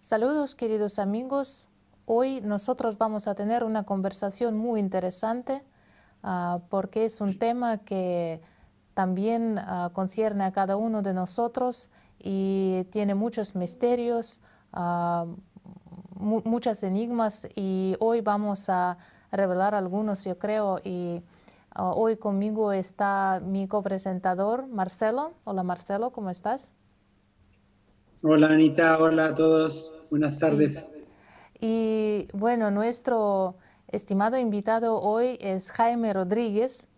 Saludos queridos amigos. Hoy nosotros vamos a tener una conversación muy interesante uh, porque es un tema que también uh, concierne a cada uno de nosotros y tiene muchos misterios, uh, mu muchas enigmas y hoy vamos a revelar algunos, yo creo. Y hoy conmigo está mi copresentador, Marcelo. Hola Marcelo, ¿cómo estás? Hola Anita, hola a todos, buenas tardes. Sí. Y bueno, nuestro estimado invitado hoy es Jaime Rodríguez,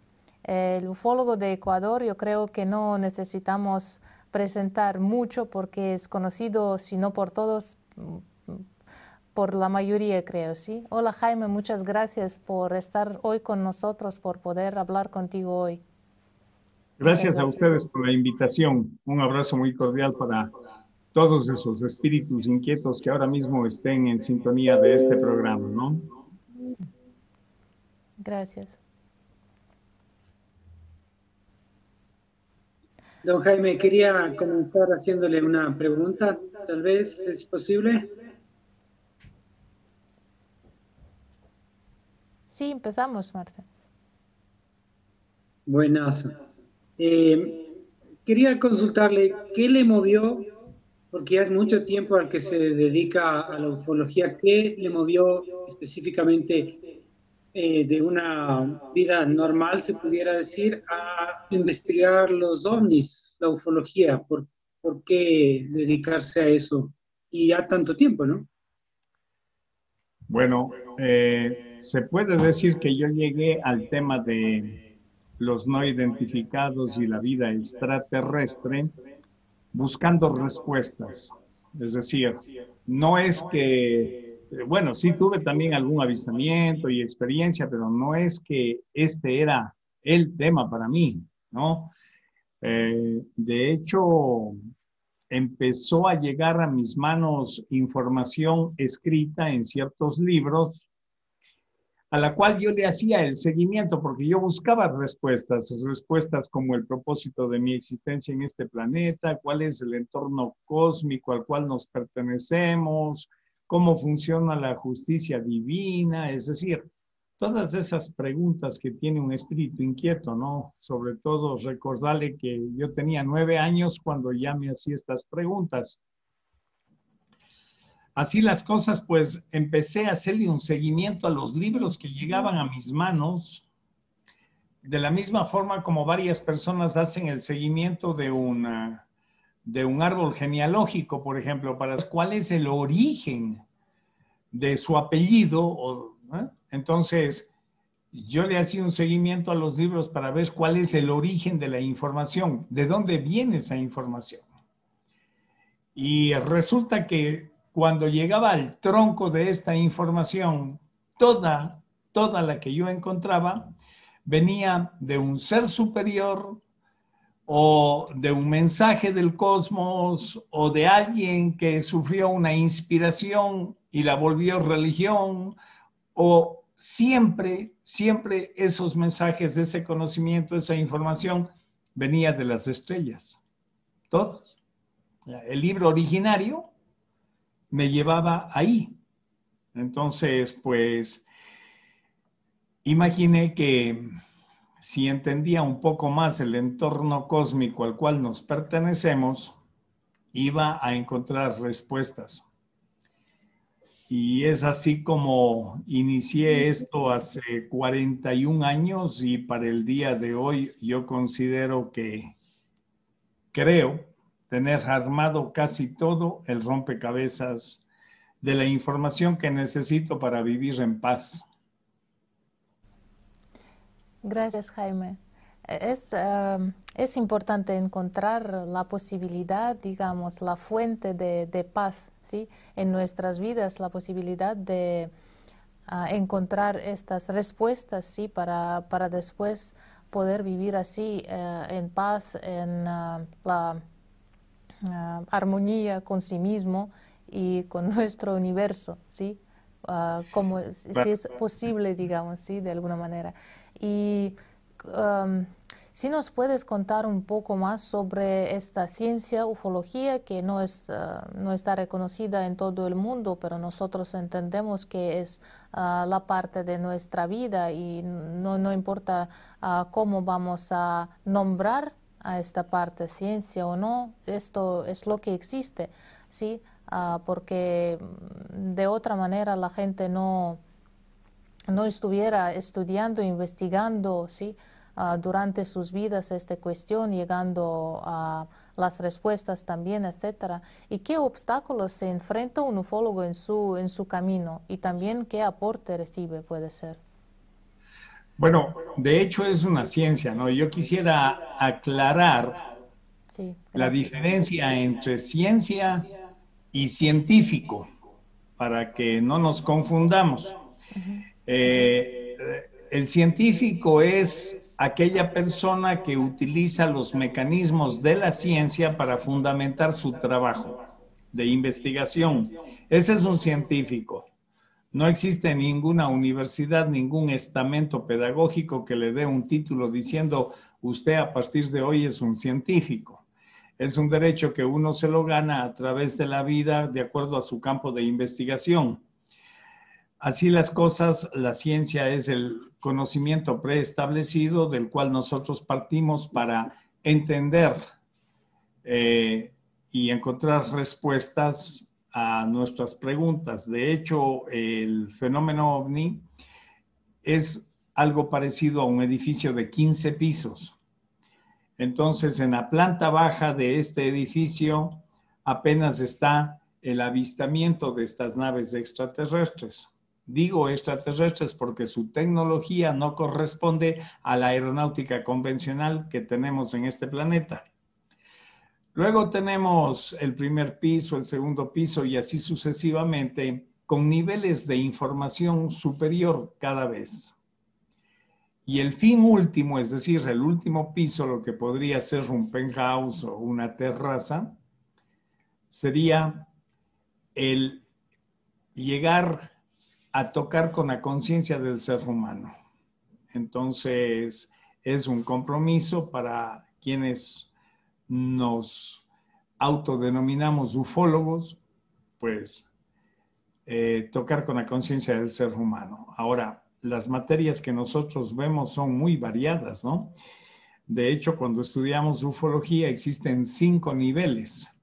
el ufólogo de Ecuador. Yo creo que no necesitamos presentar mucho porque es conocido, si no por todos, por la mayoría, creo, ¿sí? Hola Jaime, muchas gracias por estar hoy con nosotros, por poder hablar contigo hoy. Gracias a ustedes por la invitación. Un abrazo muy cordial para todos esos espíritus inquietos que ahora mismo estén en sintonía de este programa, ¿no? Gracias. Don Jaime, quería comenzar haciéndole una pregunta, tal vez es posible. Sí, empezamos, Marta. Buenas. Eh, quería consultarle, ¿qué le movió? Porque ya es mucho tiempo al que se dedica a la ufología. ¿Qué le movió específicamente eh, de una vida normal, se pudiera decir, a investigar los ovnis, la ufología? ¿Por, por qué dedicarse a eso? Y ya tanto tiempo, ¿no? Bueno, eh, se puede decir que yo llegué al tema de los no identificados y la vida extraterrestre buscando respuestas. Es decir, no es que, bueno, sí tuve también algún avisamiento y experiencia, pero no es que este era el tema para mí, ¿no? Eh, de hecho, empezó a llegar a mis manos información escrita en ciertos libros a la cual yo le hacía el seguimiento porque yo buscaba respuestas, respuestas como el propósito de mi existencia en este planeta, cuál es el entorno cósmico al cual nos pertenecemos, cómo funciona la justicia divina, es decir, todas esas preguntas que tiene un espíritu inquieto, ¿no? Sobre todo recordarle que yo tenía nueve años cuando ya me hacía estas preguntas. Así las cosas, pues empecé a hacerle un seguimiento a los libros que llegaban a mis manos, de la misma forma como varias personas hacen el seguimiento de, una, de un árbol genealógico, por ejemplo, para cuál es el origen de su apellido. Entonces, yo le hacía un seguimiento a los libros para ver cuál es el origen de la información, de dónde viene esa información. Y resulta que cuando llegaba al tronco de esta información, toda, toda la que yo encontraba, venía de un ser superior o de un mensaje del cosmos o de alguien que sufrió una inspiración y la volvió religión o siempre, siempre esos mensajes, ese conocimiento, esa información venía de las estrellas. Todos. El libro originario me llevaba ahí. Entonces, pues, imaginé que si entendía un poco más el entorno cósmico al cual nos pertenecemos, iba a encontrar respuestas. Y es así como inicié esto hace 41 años y para el día de hoy yo considero que creo tener armado casi todo el rompecabezas de la información que necesito para vivir en paz. Gracias, Jaime. Es, um, es importante encontrar la posibilidad, digamos, la fuente de, paz ¿sí? en nuestras vidas, la posibilidad de uh, encontrar estas respuestas ¿sí? para, para después poder vivir así uh, en paz en uh, la Ah, armonía con sí mismo y con nuestro universo, ¿sí? Uh, como si es posible, digamos, ¿sí? De alguna manera. Y um, Si nos puedes contar un poco más sobre esta ciencia, ufología, que no, es, ah, no está reconocida en todo el mundo, pero nosotros entendemos que es la parte de nuestra vida y no, no importa cómo vamos a nombrar a esta parte, ciencia o no, esto es lo que existe, ¿sí? porque de otra manera la gente no, no estuviera estudiando, investigando, ¿sí? Ah, durante sus vidas esta cuestión, llegando a las respuestas también, etcétera, y qué obstáculos se enfrenta un ufólogo en su, en su camino y también qué aporte recibe puede ser. Bueno, de hecho es una ciencia, ¿no? Yo quisiera aclarar la diferencia entre ciencia y científico para que no nos confundamos. Eh, el científico es aquella persona que utiliza los mecanismos de la ciencia para fundamentar su trabajo de investigación. Ese es un científico. No existe ninguna universidad, ningún estamento pedagógico que le dé un título diciendo usted a partir de hoy es un científico. Es un derecho que uno se lo gana a través de la vida de acuerdo a su campo de investigación. Así las cosas, la ciencia es el conocimiento preestablecido del cual nosotros partimos para entender eh, y encontrar respuestas nuestras preguntas. De hecho, el fenómeno ovni es algo parecido a un edificio de 15 pisos. Entonces, en la planta baja de este edificio apenas está el avistamiento de estas naves extraterrestres. Digo extraterrestres porque su tecnología no corresponde a la aeronáutica convencional que tenemos en este planeta. Luego tenemos el primer piso, el segundo piso y así sucesivamente con niveles de información superior cada vez. Y el fin último, es decir, el último piso, lo que podría ser un penthouse o una terraza, sería el llegar a tocar con la conciencia del ser humano. Entonces, es un compromiso para quienes nos autodenominamos ufólogos, pues eh, tocar con la conciencia del ser humano. Ahora, las materias que nosotros vemos son muy variadas, ¿no? De hecho, cuando estudiamos ufología existen cinco niveles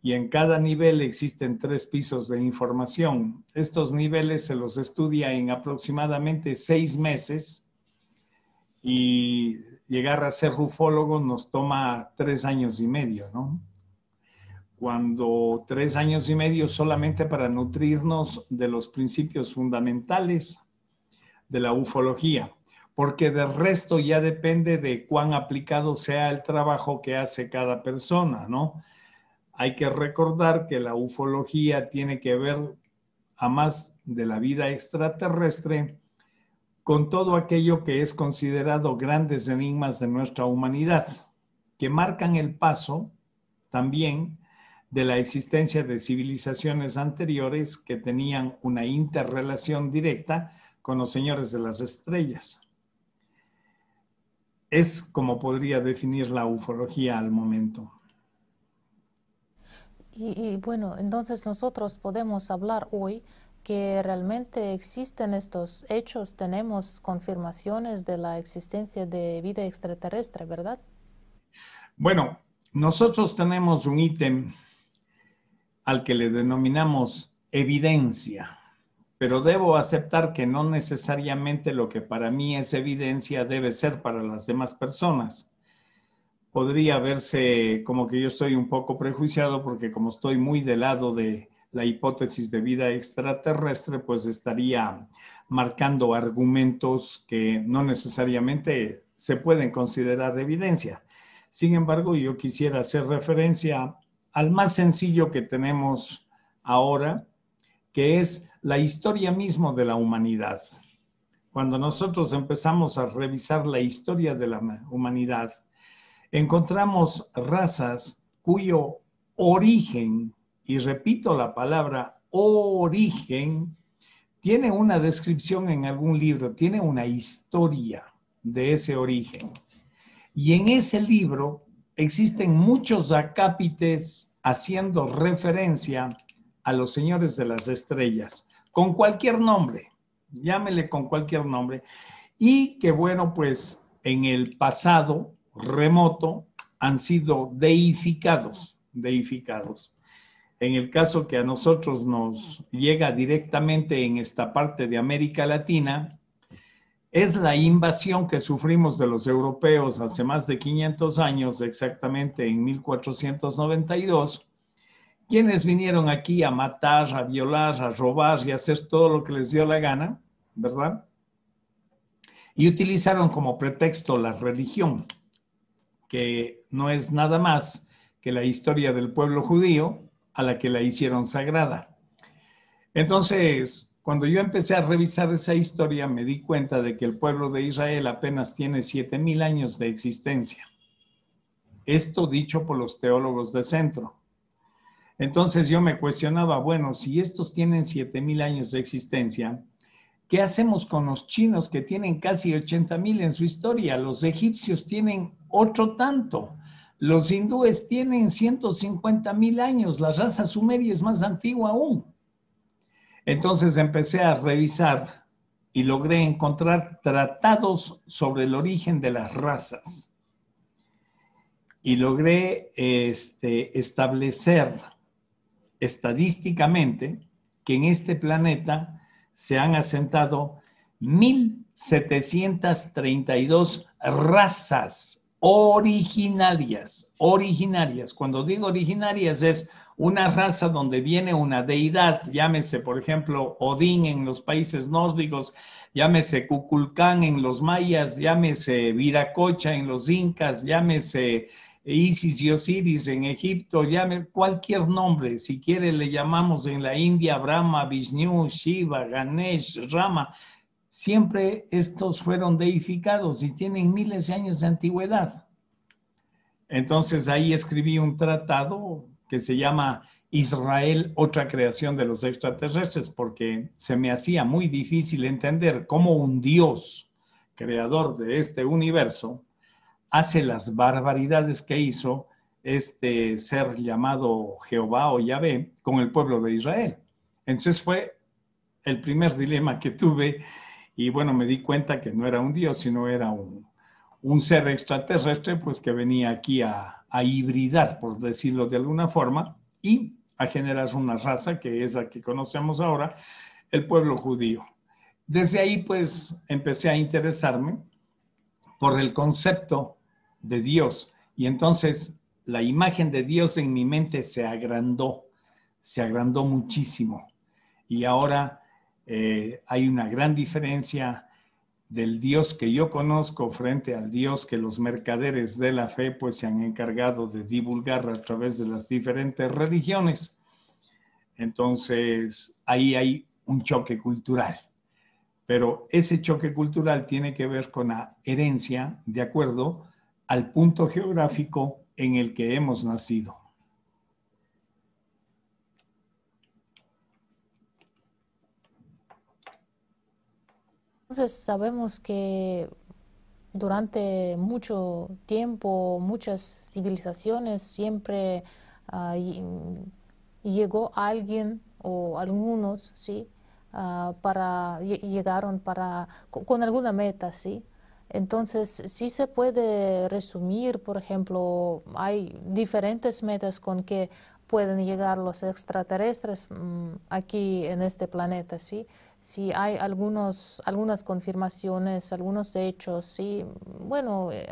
y en cada nivel existen tres pisos de información. Estos niveles se los estudia en aproximadamente seis meses y llegar a ser ufólogo nos toma tres años y medio, ¿no? Cuando tres años y medio solamente para nutrirnos de los principios fundamentales de la ufología, porque del resto ya depende de cuán aplicado sea el trabajo que hace cada persona, ¿no? hay que recordar que la ufología tiene que ver, a más de la vida extraterrestre, con todo aquello que es considerado grandes enigmas de nuestra humanidad, que marcan el paso también de la existencia de civilizaciones anteriores que tenían una interrelación directa con los señores de las estrellas. Es como podría definir la ufología al momento. Y, bueno, entonces nosotros podemos hablar hoy que realmente existen estos hechos, tenemos confirmaciones de la existencia de vida extraterrestre, ¿verdad? Bueno, nosotros tenemos un ítem al que le denominamos evidencia, pero debo aceptar que no necesariamente lo que para mí es evidencia debe ser para las demás personas podría verse como que yo estoy un poco prejuiciado porque como estoy muy del lado de la hipótesis de vida extraterrestre, pues estaría marcando argumentos que no necesariamente se pueden considerar de evidencia. Sin embargo, yo quisiera hacer referencia al más sencillo que tenemos ahora, que es la historia mismo de la humanidad. Cuando nosotros empezamos a revisar la historia de la humanidad, encontramos razas cuyo origen, y repito la palabra origen, tiene una descripción en algún libro, tiene una historia de ese origen. Y en ese libro existen muchos acápites haciendo referencia a los señores de las estrellas, con cualquier nombre, llámele con cualquier nombre, y que bueno, pues en el pasado remoto han sido deificados, deificados. En el caso que a nosotros nos llega directamente en esta parte de América Latina, es la invasión que sufrimos de los europeos hace más de 500 años, exactamente en 1492, quienes vinieron aquí a matar, a violar, a robar y a hacer todo lo que les dio la gana, ¿verdad? Y utilizaron como pretexto la religión, que no es nada más que la historia del pueblo judío a la que la hicieron sagrada. Entonces, cuando yo empecé a revisar esa historia, me di cuenta de que el pueblo de Israel apenas tiene 7.000 años de existencia. Esto dicho por los teólogos de centro. Entonces yo me cuestionaba, bueno, si estos tienen 7.000 años de existencia, ¿qué hacemos con los chinos que tienen casi 80.000 en su historia? Los egipcios tienen otro tanto. Los hindúes tienen 150.000 años. La raza sumeria es más antigua aún. Entonces empecé a revisar y logré encontrar tratados sobre el origen de las razas. Y logré este, establecer estadísticamente que en este planeta se han asentado 1.732 razas originarias, originarias. Cuando digo originarias es una raza donde viene una deidad, llámese por ejemplo Odín en los países nórdicos, llámese Cuculcán en los mayas, llámese Viracocha en los incas, llámese Isis y Osiris en Egipto, llame cualquier nombre, si quiere le llamamos en la India Brahma, Vishnu, Shiva, Ganesh, Rama, siempre estos fueron deificados y tienen miles de años de antigüedad. Entonces ahí escribí un tratado que se llama Israel, otra creación de los extraterrestres, porque se me hacía muy difícil entender cómo un Dios, creador de este universo, hace las barbaridades que hizo este ser llamado Jehová o Yahvé con el pueblo de Israel. Entonces fue el primer dilema que tuve y bueno, me di cuenta que no era un Dios, sino era un, ser extraterrestre, pues que venía aquí a, hibridar, por decirlo de alguna forma, y a generar una raza que es la que conocemos ahora, el pueblo judío. Desde ahí, pues, empecé a interesarme por el concepto de Dios. Y entonces la imagen de Dios en mi mente se agrandó, se agrandó muchísimo. Y ahora eh, hay una gran diferencia del Dios que yo conozco frente al Dios que los mercaderes de la fe pues se han encargado de divulgar a través de las diferentes religiones. Entonces, ahí hay un choque cultural. Pero ese choque cultural tiene que ver con la herencia de acuerdo al punto geográfico en el que hemos nacido. Entonces sabemos que durante mucho tiempo, muchas civilizaciones siempre ah, llegó alguien o algunos, ¿sí? Ah, para, llegaron para, con, alguna meta, ¿sí? Entonces, sí se puede resumir, por ejemplo, hay diferentes metas con que pueden llegar los extraterrestres mm, aquí en este planeta, ¿sí? Si hay algunos, algunas confirmaciones, algunos hechos, sí, bueno, eh,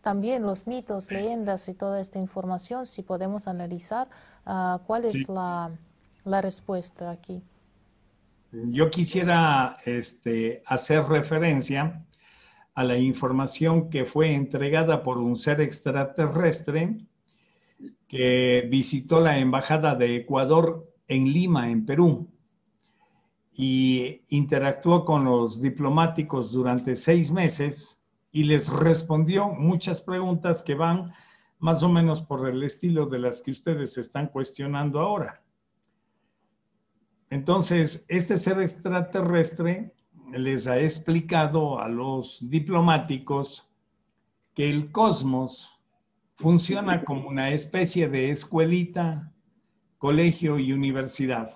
también los mitos, leyendas y toda esta información, si podemos analizar ah, cuál es la, respuesta aquí. Yo quisiera este, hacer referencia a la información que fue entregada por un ser extraterrestre que visitó la Embajada de Ecuador en Lima, en Perú y interactuó con los diplomáticos durante seis meses y les respondió muchas preguntas que van más o menos por el estilo de las que ustedes están cuestionando ahora. Entonces, este ser extraterrestre les ha explicado a los diplomáticos que el cosmos funciona como una especie de escuelita, colegio y universidad,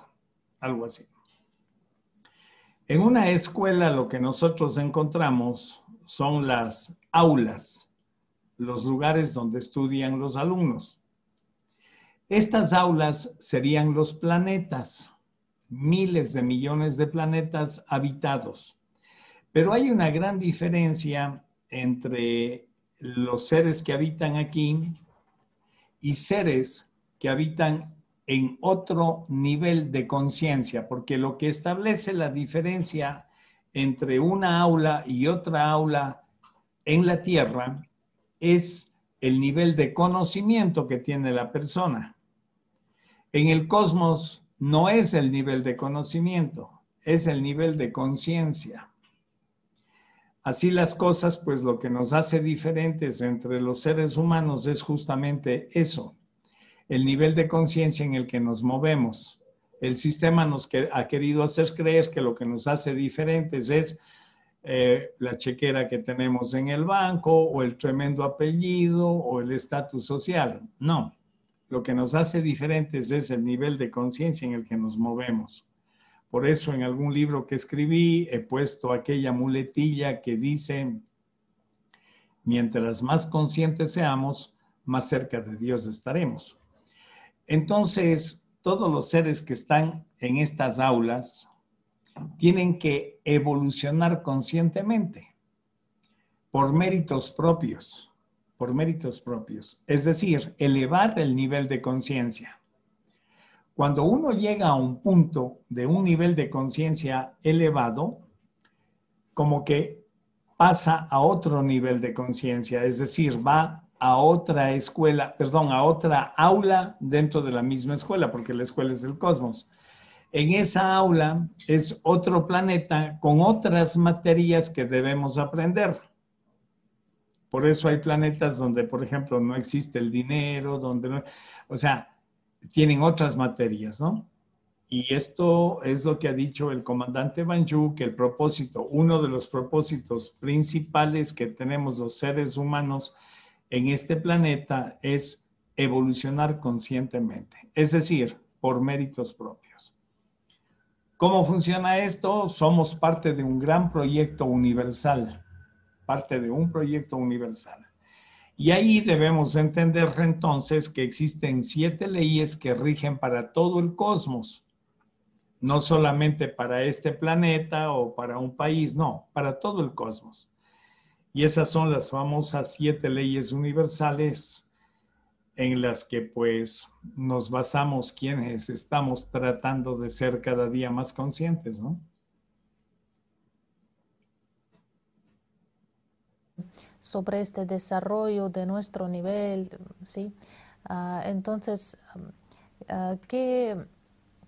algo así. En una escuela lo que nosotros encontramos son las aulas, los lugares donde estudian los alumnos. Estas aulas serían los planetas, miles de millones de planetas habitados. Pero hay una gran diferencia entre los seres que habitan aquí y seres que habitan en otro nivel de conciencia, porque lo que establece la diferencia entre una aula y otra aula en la Tierra es el nivel de conocimiento que tiene la persona. En el cosmos no es el nivel de conocimiento, es el nivel de conciencia. Así las cosas, pues lo que nos hace diferentes entre los seres humanos es justamente eso, el nivel de conciencia en el que nos movemos. El sistema nos ha querido hacer creer que lo que nos hace diferentes es eh, la chequera que tenemos en el banco o el tremendo apellido o el estatus social. No, lo que nos hace diferentes es el nivel de conciencia en el que nos movemos. Por eso en algún libro que escribí he puesto aquella muletilla que dice, mientras más conscientes seamos, más cerca de Dios estaremos. Entonces, todos los seres que están en estas aulas tienen que evolucionar conscientemente por méritos propios, por méritos propios, es decir, elevar el nivel de conciencia. Cuando uno llega a un punto de un nivel de conciencia elevado, como que pasa a otro nivel de conciencia, es decir, va a otra escuela, perdón, a otra aula dentro de la misma escuela, porque la escuela es del cosmos. En esa aula es otro planeta con otras materias que debemos aprender. Por eso hay planetas donde, por ejemplo, no existe el dinero, donde o sea, tienen otras materias, ¿no? Y esto es lo que ha dicho el comandante Banju, que el propósito, uno de los propósitos principales que tenemos los seres humanos en este planeta es evolucionar conscientemente, es decir, por méritos propios. ¿Cómo funciona esto? Somos parte de un gran proyecto universal, parte de un proyecto universal. Y ahí debemos entender entonces que existen siete leyes que rigen para todo el cosmos, no solamente para este planeta o para un país, no, para todo el cosmos. Y esas son las famosas siete leyes universales en las que pues nos basamos quienes estamos tratando de ser cada día más conscientes, ¿no? sobre este desarrollo de nuestro nivel, ¿sí? Ah, entonces, ah, ¿qué,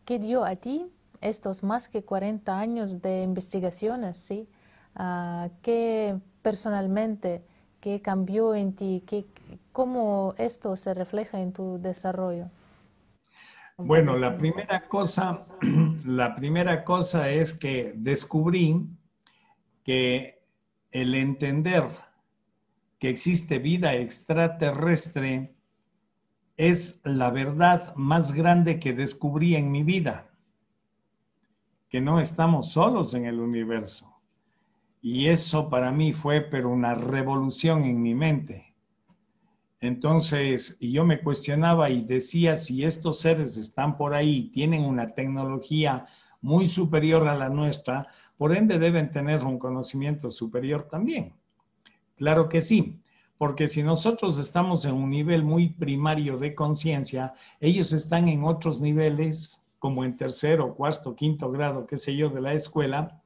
¿qué, dio a ti estos más que 40 años de investigaciones, ¿sí? Uh, ¿Qué personalmente, qué cambió en ti, ¿Qué, cómo esto se refleja en tu desarrollo. Bueno, la primera cosa, la primera cosa es que descubrí que el entender que existe vida extraterrestre es la verdad más grande que descubrí en mi vida, que no estamos solos en el universo y eso para mí fue pero una revolución en mi mente. Entonces, yo me cuestionaba y decía si estos seres están por ahí, tienen una tecnología muy superior a la nuestra, por ende deben tener un conocimiento superior también. Claro que sí, porque si nosotros estamos en un nivel muy primario de conciencia, ellos están en otros niveles, como en tercero, cuarto, quinto grado, qué sé yo, de la escuela,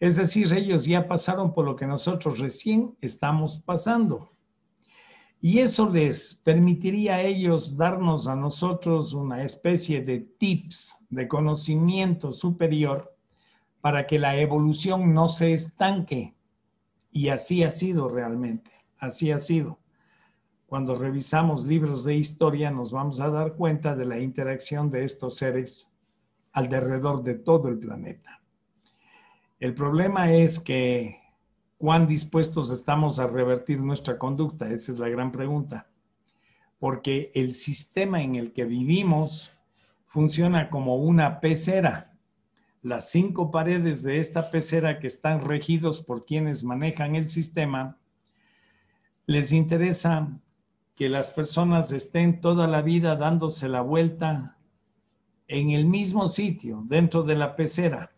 es decir, ellos ya pasaron por lo que nosotros recién estamos pasando. Y eso les permitiría a ellos darnos a nosotros una especie de tips, de conocimiento superior para que la evolución no se estanque. Y así ha sido realmente, así ha sido. Cuando revisamos libros de historia nos vamos a dar cuenta de la interacción de estos seres alrededor de todo el planeta. El problema es que cuán dispuestos estamos a revertir nuestra conducta. Esa es la gran pregunta. Porque el sistema en el que vivimos funciona como una pecera. Las cinco paredes de esta pecera que están regidos por quienes manejan el sistema, les interesa que las personas estén toda la vida dándose la vuelta en el mismo sitio, dentro de la pecera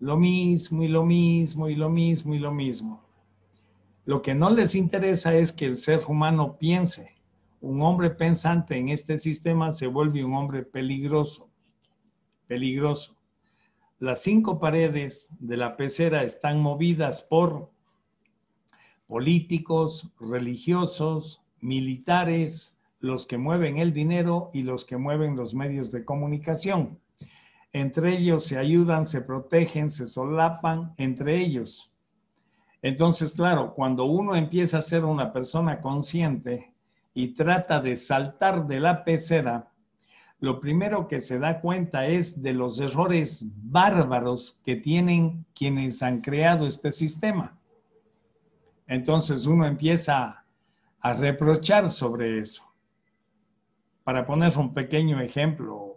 lo mismo y lo mismo y lo mismo y lo mismo. Lo que no les interesa es que el ser humano piense. Un hombre pensante en este sistema se vuelve un hombre peligroso, peligroso. Las cinco paredes de la pecera están movidas por políticos, religiosos, militares, los que mueven el dinero y los que mueven los medios de comunicación. Entre ellos se ayudan, se protegen, se solapan entre ellos. Entonces, claro, cuando uno empieza a ser una persona consciente y trata de saltar de la pecera, lo primero que se da cuenta es de los errores bárbaros que tienen quienes han creado este sistema. Entonces uno empieza a reprochar sobre eso. Para poner un pequeño ejemplo,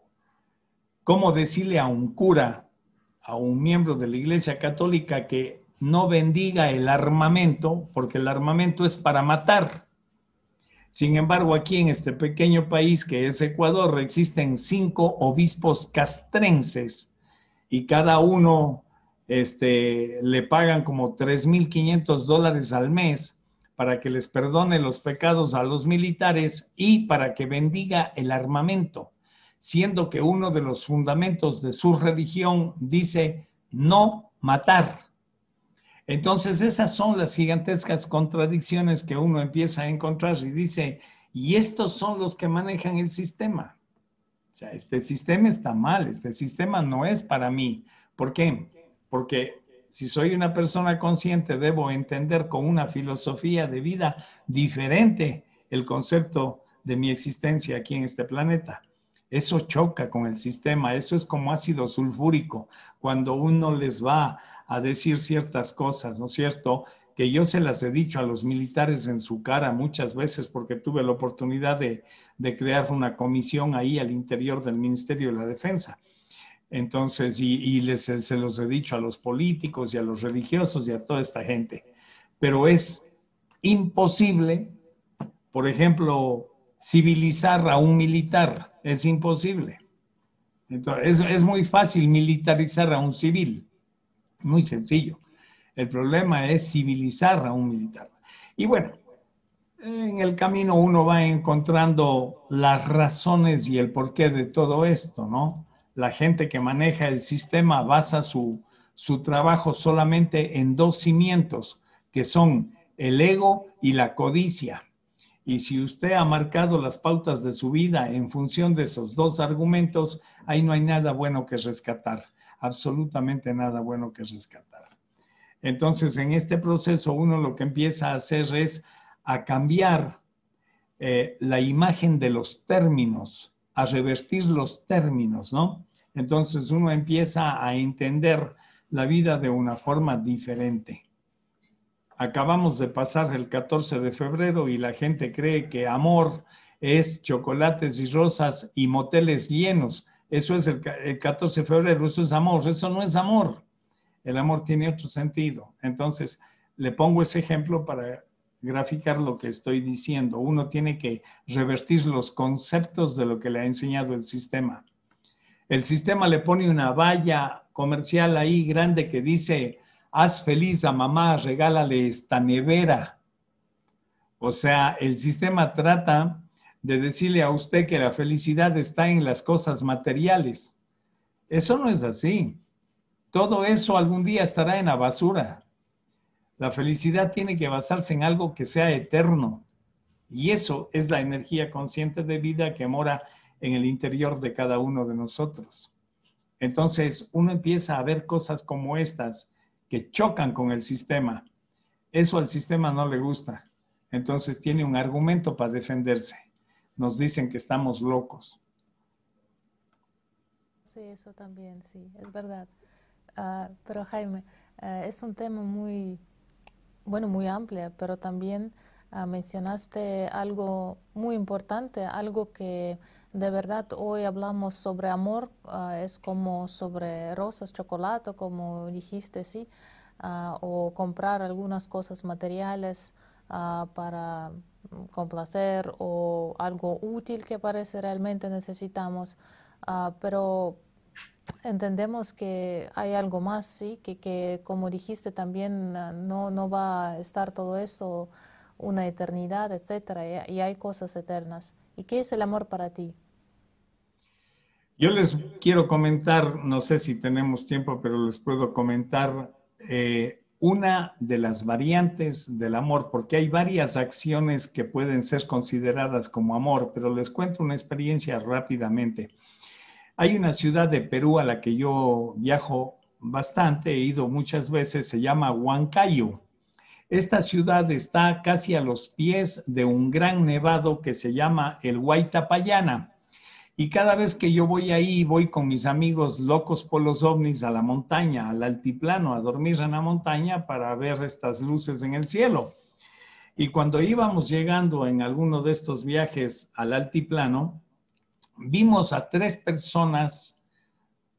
cómo decirle a un cura, a un miembro de la Iglesia Católica que no bendiga el armamento, porque el armamento es para matar. Sin embargo, aquí en este pequeño país que es Ecuador, existen cinco obispos castrenses y cada uno este, le pagan como 3.500 dólares al mes para que les perdone los pecados a los militares y para que bendiga el armamento siendo que uno de los fundamentos de su religión dice no matar. Entonces esas son las gigantescas contradicciones que uno empieza a encontrar y dice, y estos son los que manejan el sistema. O sea, este sistema está mal, este sistema no es para mí. ¿Por qué? Porque si soy una persona consciente, debo entender con una filosofía de vida diferente el concepto de mi existencia aquí en este planeta. Eso choca con el sistema, eso es como ácido sulfúrico, cuando uno les va a decir ciertas cosas, ¿no es cierto? Que yo se las he dicho a los militares en su cara muchas veces porque tuve la oportunidad de, crear una comisión ahí al interior del Ministerio de la Defensa. Entonces, y, se los he dicho a los políticos y a los religiosos y a toda esta gente. Pero es imposible, por ejemplo, civilizar a un militar es imposible. Entonces, es, muy fácil militarizar a un civil, muy sencillo. El problema es civilizar a un militar. Y bueno, en el camino uno va encontrando las razones y el porqué de todo esto, ¿no? La gente que maneja el sistema basa su, su trabajo solamente en dos cimientos, que son el ego y la codicia. Y si usted ha marcado las pautas de su vida en función de esos dos argumentos, ahí no hay nada bueno que rescatar, absolutamente nada bueno que rescatar. Entonces, en este proceso, uno lo que empieza a hacer es a cambiar eh, la imagen de los términos, a revertir los términos, ¿no? Entonces, uno empieza a entender la vida de una forma diferente. Acabamos de pasar el 14 de febrero y la gente cree que amor es chocolates y rosas y moteles llenos. Eso es el, 14 de febrero, eso es amor, eso no es amor. El amor tiene otro sentido. Entonces, le pongo ese ejemplo para graficar lo que estoy diciendo. Uno tiene que revertir los conceptos de lo que le ha enseñado el sistema. El sistema le pone una valla comercial ahí grande que dice haz feliz a mamá, regálale esta nevera. O sea, el sistema trata de decirle a usted que la felicidad está en las cosas materiales. Eso no es así. Todo eso algún día estará en la basura. La felicidad tiene que basarse en algo que sea eterno. Y eso es la energía consciente de vida que mora en el interior de cada uno de nosotros. Entonces, uno empieza a ver cosas como estas que chocan con el sistema. Eso al sistema no le gusta. Entonces tiene un argumento para defenderse. Nos dicen que estamos locos. Sí, eso también, sí, es verdad. Ah, pero Jaime, ah, es un tema muy, bueno, muy amplia, pero también ah, mencionaste algo muy importante, algo que de verdad hoy hablamos sobre amor, ah, es como sobre rosas, chocolate, como dijiste, sí, ah, o comprar algunas cosas materiales para complacer o algo útil que parece realmente necesitamos, pero entendemos que hay algo más, sí, que, que como dijiste también ah, no, no va a estar todo eso una eternidad, etcétera, y, hay cosas eternas. ¿Y qué es el amor para ti? Yo les quiero comentar, no sé si tenemos tiempo, pero les puedo comentar eh, una de las variantes del amor, porque hay varias acciones que pueden ser consideradas como amor, pero les cuento una experiencia rápidamente. Hay una ciudad de Perú a la que yo viajo bastante, he ido muchas veces, se llama Huancayo. Esta ciudad está casi a los pies de un gran nevado que se llama el Huaytapayana. Y cada vez que yo voy ahí, voy con mis amigos locos por los ovnis a la montaña, al altiplano, a dormir en la montaña para ver estas luces en el cielo. Y cuando íbamos llegando en alguno de estos viajes al altiplano, vimos a tres personas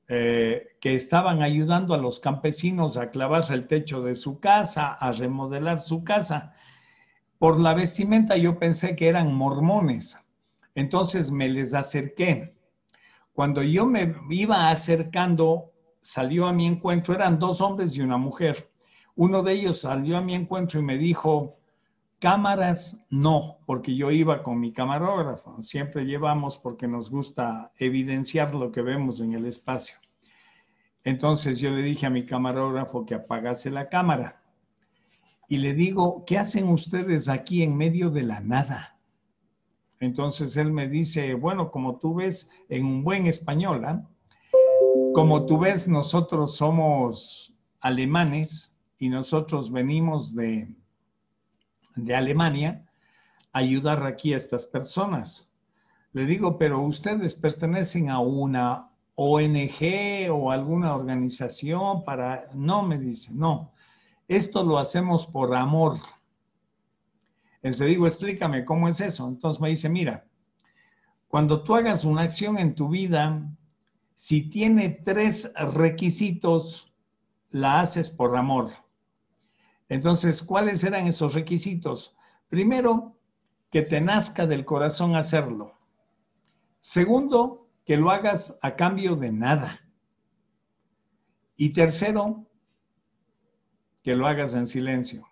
eh, que estaban ayudando a los campesinos a clavar el techo de su casa, a remodelar su casa. Por la vestimenta yo pensé que eran mormones. Entonces me les acerqué. Cuando yo me iba acercando, salió a mi encuentro, eran dos hombres y una mujer. Uno de ellos salió a mi encuentro y me dijo, Cámaras no, porque yo iba con mi camarógrafo. Siempre llevamos porque nos gusta evidenciar lo que vemos en el espacio. Entonces yo le dije a mi camarógrafo que apagase la cámara. Y le digo, ¿qué hacen ustedes aquí en medio de la nada? Entonces él me dice, bueno, como tú ves en un buen español, ¿ah? como tú ves, nosotros somos alemanes y nosotros venimos de, de Alemania ayudar aquí a estas personas. Le digo, pero ustedes pertenecen a una ONG o alguna organización para... No, me dice, no, esto lo hacemos por amor. Le digo, explícame cómo es eso. Entonces me dice, mira, cuando tú hagas una acción en tu vida, si tiene tres requisitos, la haces por amor. Entonces, ¿cuáles eran esos requisitos? Primero, que te nazca del corazón hacerlo. Segundo, que lo hagas a cambio de nada. Y tercero, que lo hagas en silencio.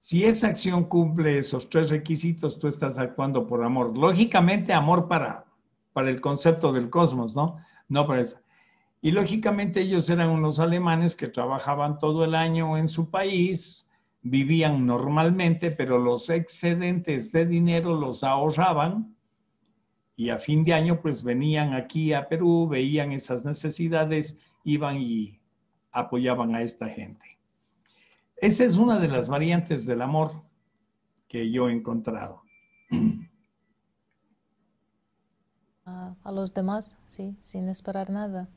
Si esa acción cumple esos tres requisitos, tú estás actuando por amor. Lógicamente, amor para, para el concepto del cosmos, ¿no? No para eso. Y lógicamente ellos eran unos alemanes que trabajaban todo el año en su país, vivían normalmente, pero los excedentes de dinero los ahorraban y a fin de año pues venían aquí a Perú, veían esas necesidades, iban y apoyaban a esta gente. Esa es una de las variantes del amor que yo he encontrado. a los demás, sí, sin esperar nada.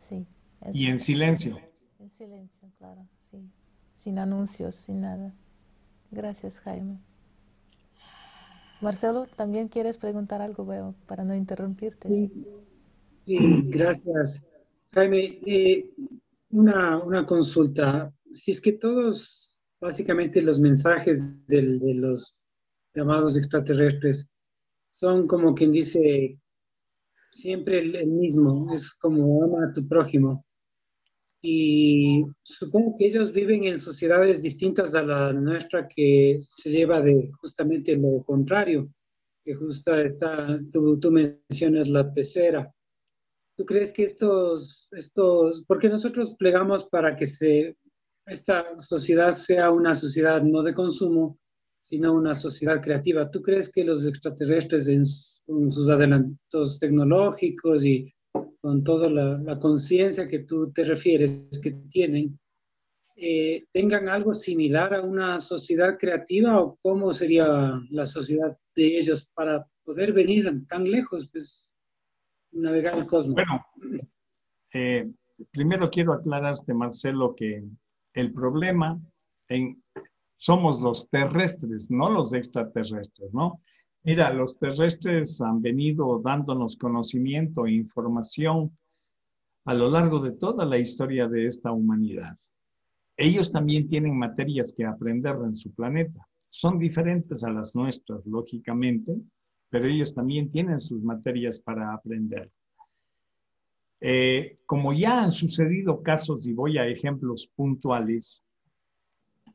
Sí. Y en silencio. En silencio, claro, sí. Sin anuncios, sin nada. Gracias, Jaime. Marcelo, ¿también quieres preguntar algo, veo, para no interrumpirte? Sí, sí gracias. Jaime, eh, una, una, consulta. Si es que todos, básicamente los mensajes de los llamados extraterrestres son como quien dice siempre el, mismo, es como ama a tu prójimo. Y supongo que ellos viven en sociedades distintas a la nuestra que se lleva de justamente lo contrario, que justo está, tú, tú mencionas la pecera. ¿Tú crees que estos, estos, porque nosotros plegamos para que se, esta sociedad sea una sociedad no de consumo, sino una sociedad creativa. ¿Tú crees que los extraterrestres en sus adelantos tecnológicos y con toda la, conciencia que tú te refieres que tienen, eh, tengan algo similar a una sociedad creativa o cómo sería la sociedad de ellos para poder venir tan lejos, pues navegar el cosmos. Bueno, eh, primero quiero aclararte, Marcelo, que el problema en, somos los terrestres, no los extraterrestres, ¿no? Mira, los terrestres han venido dándonos conocimiento e información a lo largo de toda la historia de esta humanidad. Ellos también tienen materias que aprender en su planeta. Son diferentes a las nuestras, lógicamente, pero ellos también tienen sus materias para aprender. Eh, como ya han sucedido casos, y voy a ejemplos puntuales,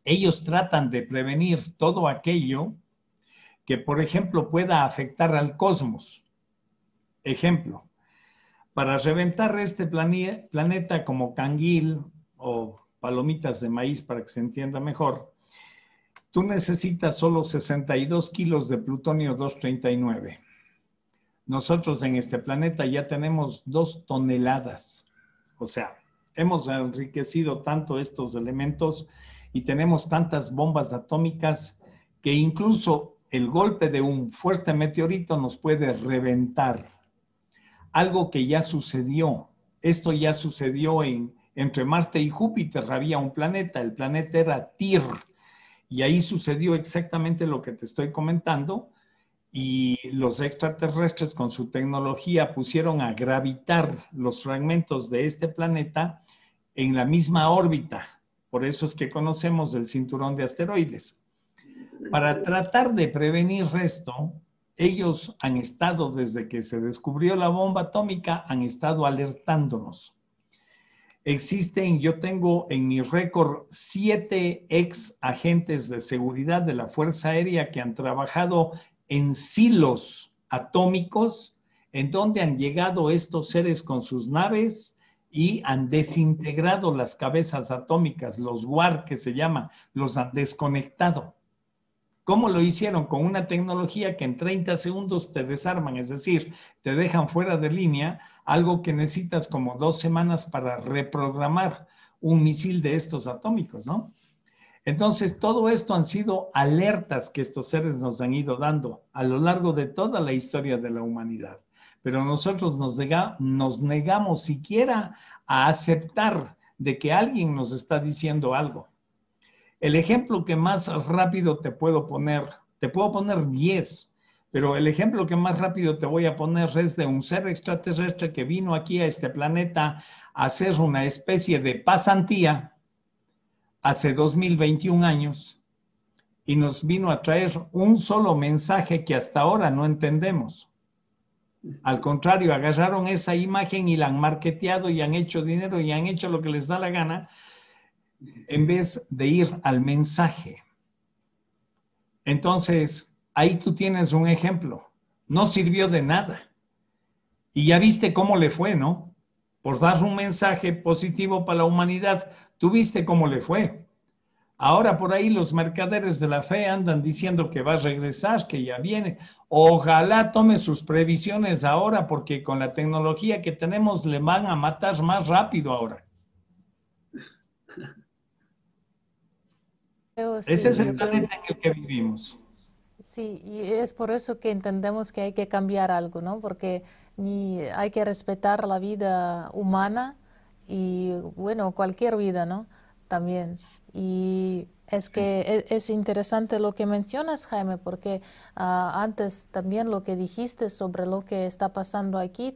ellos tratan de prevenir todo aquello que, por ejemplo, pueda afectar al cosmos. Ejemplo, para reventar este planeta como canguil o palomitas de maíz, para que se entienda mejor, tú necesitas solo 62 kilos de plutonio 239. Nosotros en este planeta ya tenemos dos toneladas. O sea, hemos enriquecido tanto estos elementos y tenemos tantas bombas atómicas que incluso el golpe de un fuerte meteorito nos puede reventar. Algo que ya sucedió. Esto ya sucedió en, entre Marte y Júpiter. Había un planeta, el planeta era Tir. Y ahí sucedió exactamente lo que te estoy comentando. Y los extraterrestres con su tecnología pusieron a gravitar los fragmentos de este planeta en la misma órbita por eso es que conocemos el cinturón de asteroides. Para tratar de prevenir esto, ellos han estado, desde que se descubrió la bomba atómica, han estado alertándonos. Existen, yo tengo en mi récord siete ex agentes de seguridad de la Fuerza Aérea que han trabajado en silos atómicos en donde han llegado estos seres con sus naves y han desintegrado las cabezas atómicas, los WAR que se llama, los han desconectado. ¿Cómo lo hicieron? Con una tecnología que en 30 segundos te desarman, es decir, te dejan fuera de línea, algo que necesitas como dos semanas para reprogramar un misil de estos atómicos, ¿no? Entonces, todo esto han sido alertas que estos seres nos han ido dando a lo largo de toda la historia de la humanidad pero nosotros nos, negamos siquiera a aceptar de que alguien nos está diciendo algo. El ejemplo que más rápido te puedo poner, te puedo poner 10, pero el ejemplo que más rápido te voy a poner es de un ser extraterrestre que vino aquí a este planeta a hacer una especie de pasantía hace 2021 años y nos vino a traer un solo mensaje que hasta ahora no entendemos. Al contrario, agarraron esa imagen y la han marketeado y han hecho dinero y han hecho lo que les da la gana en vez de ir al mensaje. Entonces, ahí tú tienes un ejemplo. No sirvió de nada. Y ya viste cómo le fue, ¿no? Por dar un mensaje positivo para la humanidad, tú viste cómo le fue. Ahora por ahí los mercaderes de la fe andan diciendo que va a regresar, que ya viene. Ojalá tome sus previsiones ahora porque con la tecnología que tenemos le van a matar más rápido ahora. Ese es el planeta en el que vivimos. Sí, y es por eso que entendemos que hay que cambiar algo, ¿no? Porque ni hay que respetar la vida humana y, bueno, cualquier vida, ¿no? También. Y es que e, es, interesante lo que mencionas, Jaime, porque ah, antes también lo que dijiste sobre lo que está pasando aquí,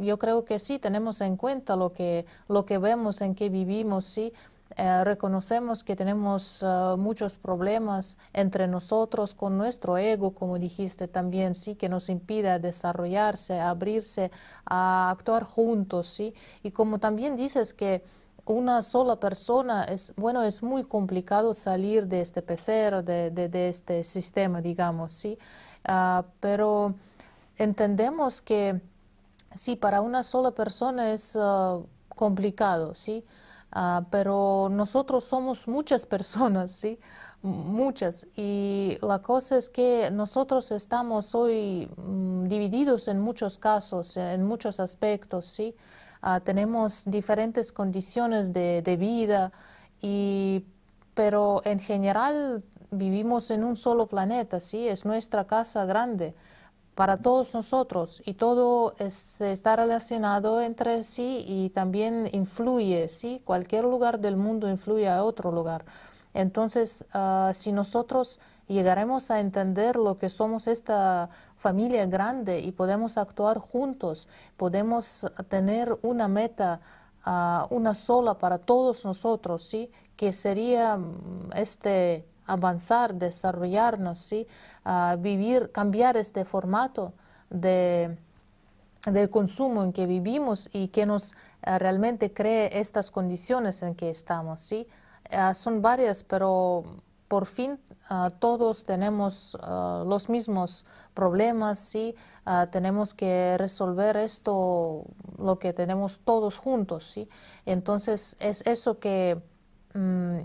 yo creo que sí, tenemos en cuenta lo que, lo que vemos, en que vivimos, sí. Eh, reconocemos que tenemos ah, muchos problemas entre nosotros con nuestro ego, como dijiste también, sí, que nos impide desarrollarse, abrirse, a actuar juntos, sí. Y como también dices que una sola persona es, bueno, es muy complicado salir de este pecero, de, de, este sistema, digamos, ¿sí? Ah, pero entendemos que sí, para una sola persona es ah, complicado, ¿sí? Ah, pero nosotros somos muchas personas, ¿sí? Muchas. Y la cosa es que nosotros estamos hoy mm, divididos en muchos casos, en muchos aspectos, ¿sí? Ah, tenemos diferentes condiciones de, vida, y, pero en general vivimos en un solo planeta, ¿sí? es nuestra casa grande para todos nosotros y todo está relacionado entre sí y también influye, ¿sí? cualquier lugar del mundo influye a otro lugar. Entonces, ah, si nosotros llegaremos a entender lo que somos esta familia grande y podemos actuar juntos, podemos tener una meta, ah, una sola para todos nosotros, ¿sí? que sería mm, este avanzar, desarrollarnos, ¿sí? Vivir, cambiar este formato de, del consumo en que vivimos y que nos ah, realmente cree estas condiciones en que estamos. ¿sí? son varias, pero por fin Ah, todos tenemos los mismos problemas, ¿sí? Tenemos que resolver esto, lo que tenemos todos juntos, ¿sí? Entonces, es eso que mm,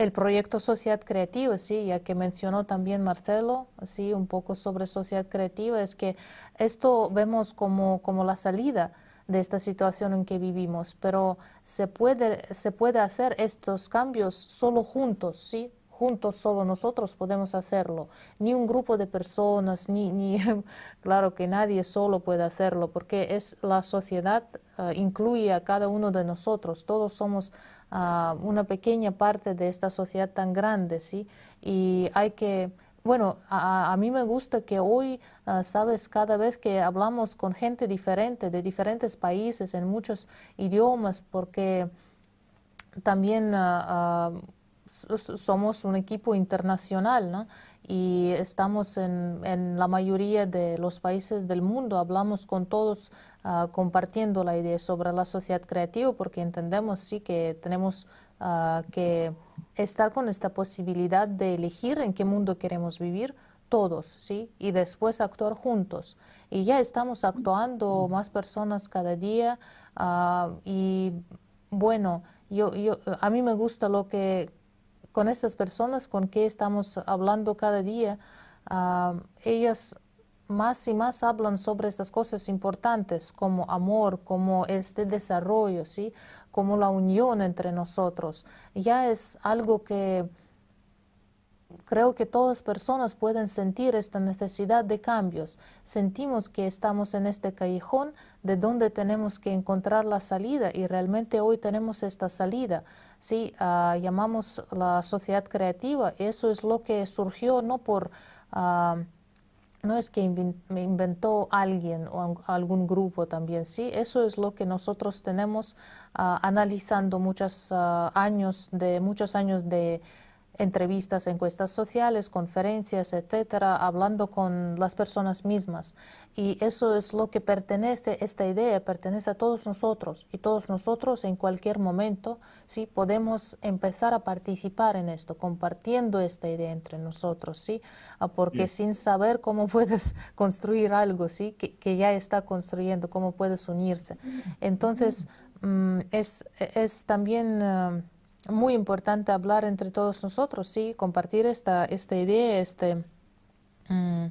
el proyecto Sociedad Creativa, ¿sí? Ya que mencionó también Marcelo, ¿sí? Un poco sobre Sociedad Creativa, es que esto vemos como, como la salida de esta situación en que vivimos, pero se puede, se puede hacer estos cambios solo juntos, ¿sí? juntos solo nosotros podemos hacerlo, ni un grupo de personas, ni, ni claro que nadie solo puede hacerlo, porque es la sociedad ah, incluye a cada uno de nosotros, todos somos ah, una pequeña parte de esta sociedad tan grande, ¿sí? Y hay que bueno, a, a, mí me gusta que hoy, ah, sabes, cada vez que hablamos con gente diferente, de diferentes países, en muchos idiomas, porque también somos un equipo internacional, ¿no? Y estamos en, en, la mayoría de los países del mundo, hablamos con todos ah, compartiendo la idea sobre la sociedad creativa porque entendemos sí que tenemos ah, que estar con esta posibilidad de elegir en qué mundo queremos vivir todos, ¿sí? Y después actuar juntos. Y ya estamos actuando más personas cada día uh, y bueno, yo, yo, a mí me gusta lo que con estas personas con que estamos hablando cada día, uh, ellas más y más hablan sobre estas cosas importantes como amor, como este desarrollo, ¿sí? como la unión entre nosotros. Ya es algo que creo que todas personas pueden sentir esta necesidad de cambios. Sentimos que estamos en este callejón de donde tenemos que encontrar la salida y realmente hoy tenemos esta salida. Sí, ah, llamamos la sociedad creativa. Eso es lo que surgió no por... Ah, no es que inventó alguien o algún grupo también, sí, eso es lo que nosotros tenemos ah, analizando muchos años de muchos años de entrevistas, encuestas sociales, conferencias, etcétera, hablando con las personas mismas. Y eso es lo que pertenece, esta idea pertenece a todos nosotros. Y todos nosotros en cualquier momento, sí, podemos empezar a participar en esto, compartiendo esta idea entre nosotros, sí, ah, porque sin saber cómo puedes construir algo, sí, que, ya está construyendo, cómo puedes unirse. Entonces, mm, es, es también... Ah, muy importante hablar entre todos nosotros, sí, compartir esta, esta idea este, mm,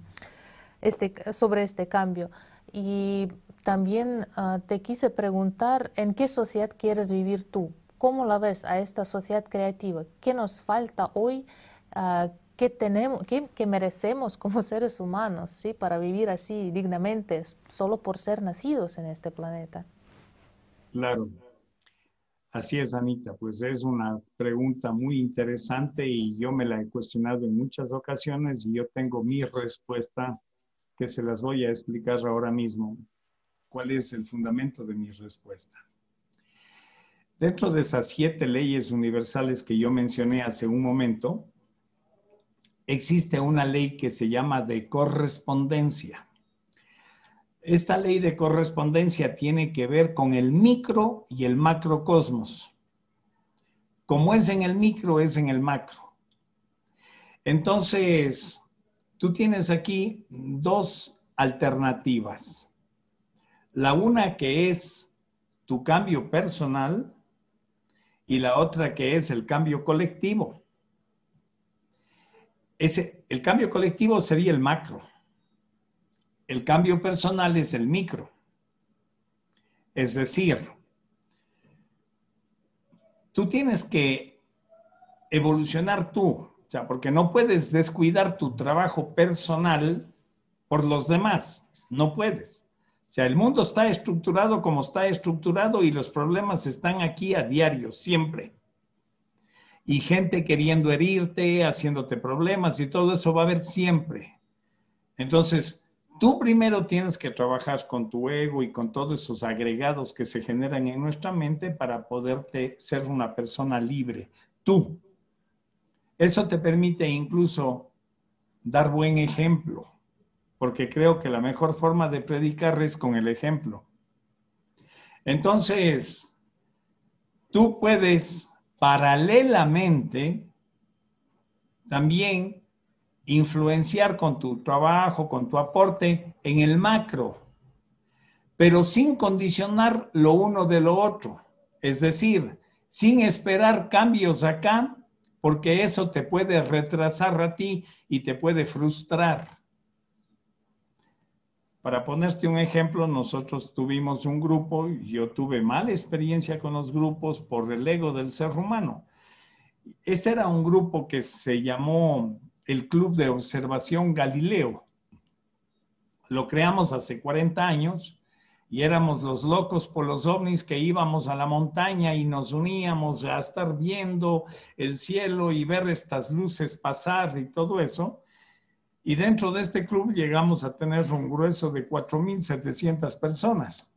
este, sobre este cambio. Y también ah, te quise preguntar en qué sociedad quieres vivir tú, cómo la ves a esta sociedad creativa, qué nos falta hoy, uh, qué, tenemos, qué, qué, merecemos como seres humanos ¿sí? para vivir así dignamente, solo por ser nacidos en este planeta. Claro, Así es, Anita, pues es una pregunta muy interesante y yo me la he cuestionado en muchas ocasiones y yo tengo mi respuesta que se las voy a explicar ahora mismo. ¿Cuál es el fundamento de mi respuesta? Dentro de esas siete leyes universales que yo mencioné hace un momento, existe una ley que se llama de correspondencia. Esta ley de correspondencia tiene que ver con el micro y el macrocosmos. Como es en el micro, es en el macro. Entonces, tú tienes aquí dos alternativas. La una que es tu cambio personal y la otra que es el cambio colectivo. Ese, el cambio colectivo sería el macro. El cambio personal es el micro. Es decir, tú tienes que evolucionar tú, o sea, porque no puedes descuidar tu trabajo personal por los demás, no puedes. O sea, el mundo está estructurado como está estructurado y los problemas están aquí a diario, siempre. y gente queriendo herirte, haciéndote problemas y todo eso va a haber siempre. Entonces, tú primero tienes que trabajar con tu ego y con todos esos agregados que se generan en nuestra mente para poderte ser una persona libre. Tú. Eso te permite incluso dar buen ejemplo, porque creo que la mejor forma de predicar es con el ejemplo. Entonces, tú puedes paralelamente también influenciar con tu trabajo, con tu aporte en el macro, pero sin condicionar lo uno de lo otro. Es decir, sin esperar cambios acá, porque eso te puede retrasar a ti y te puede frustrar. Para ponerte un ejemplo, nosotros tuvimos un grupo, yo tuve mala experiencia con los grupos por el ego del ser humano. Este era un grupo que se llamó el Club de Observación Galileo. Lo creamos hace 40 años y éramos los locos por los ovnis que íbamos a la montaña y nos uníamos a estar viendo el cielo y ver estas luces pasar y todo eso. Y dentro de este club llegamos a tener un grueso de 4.700 personas.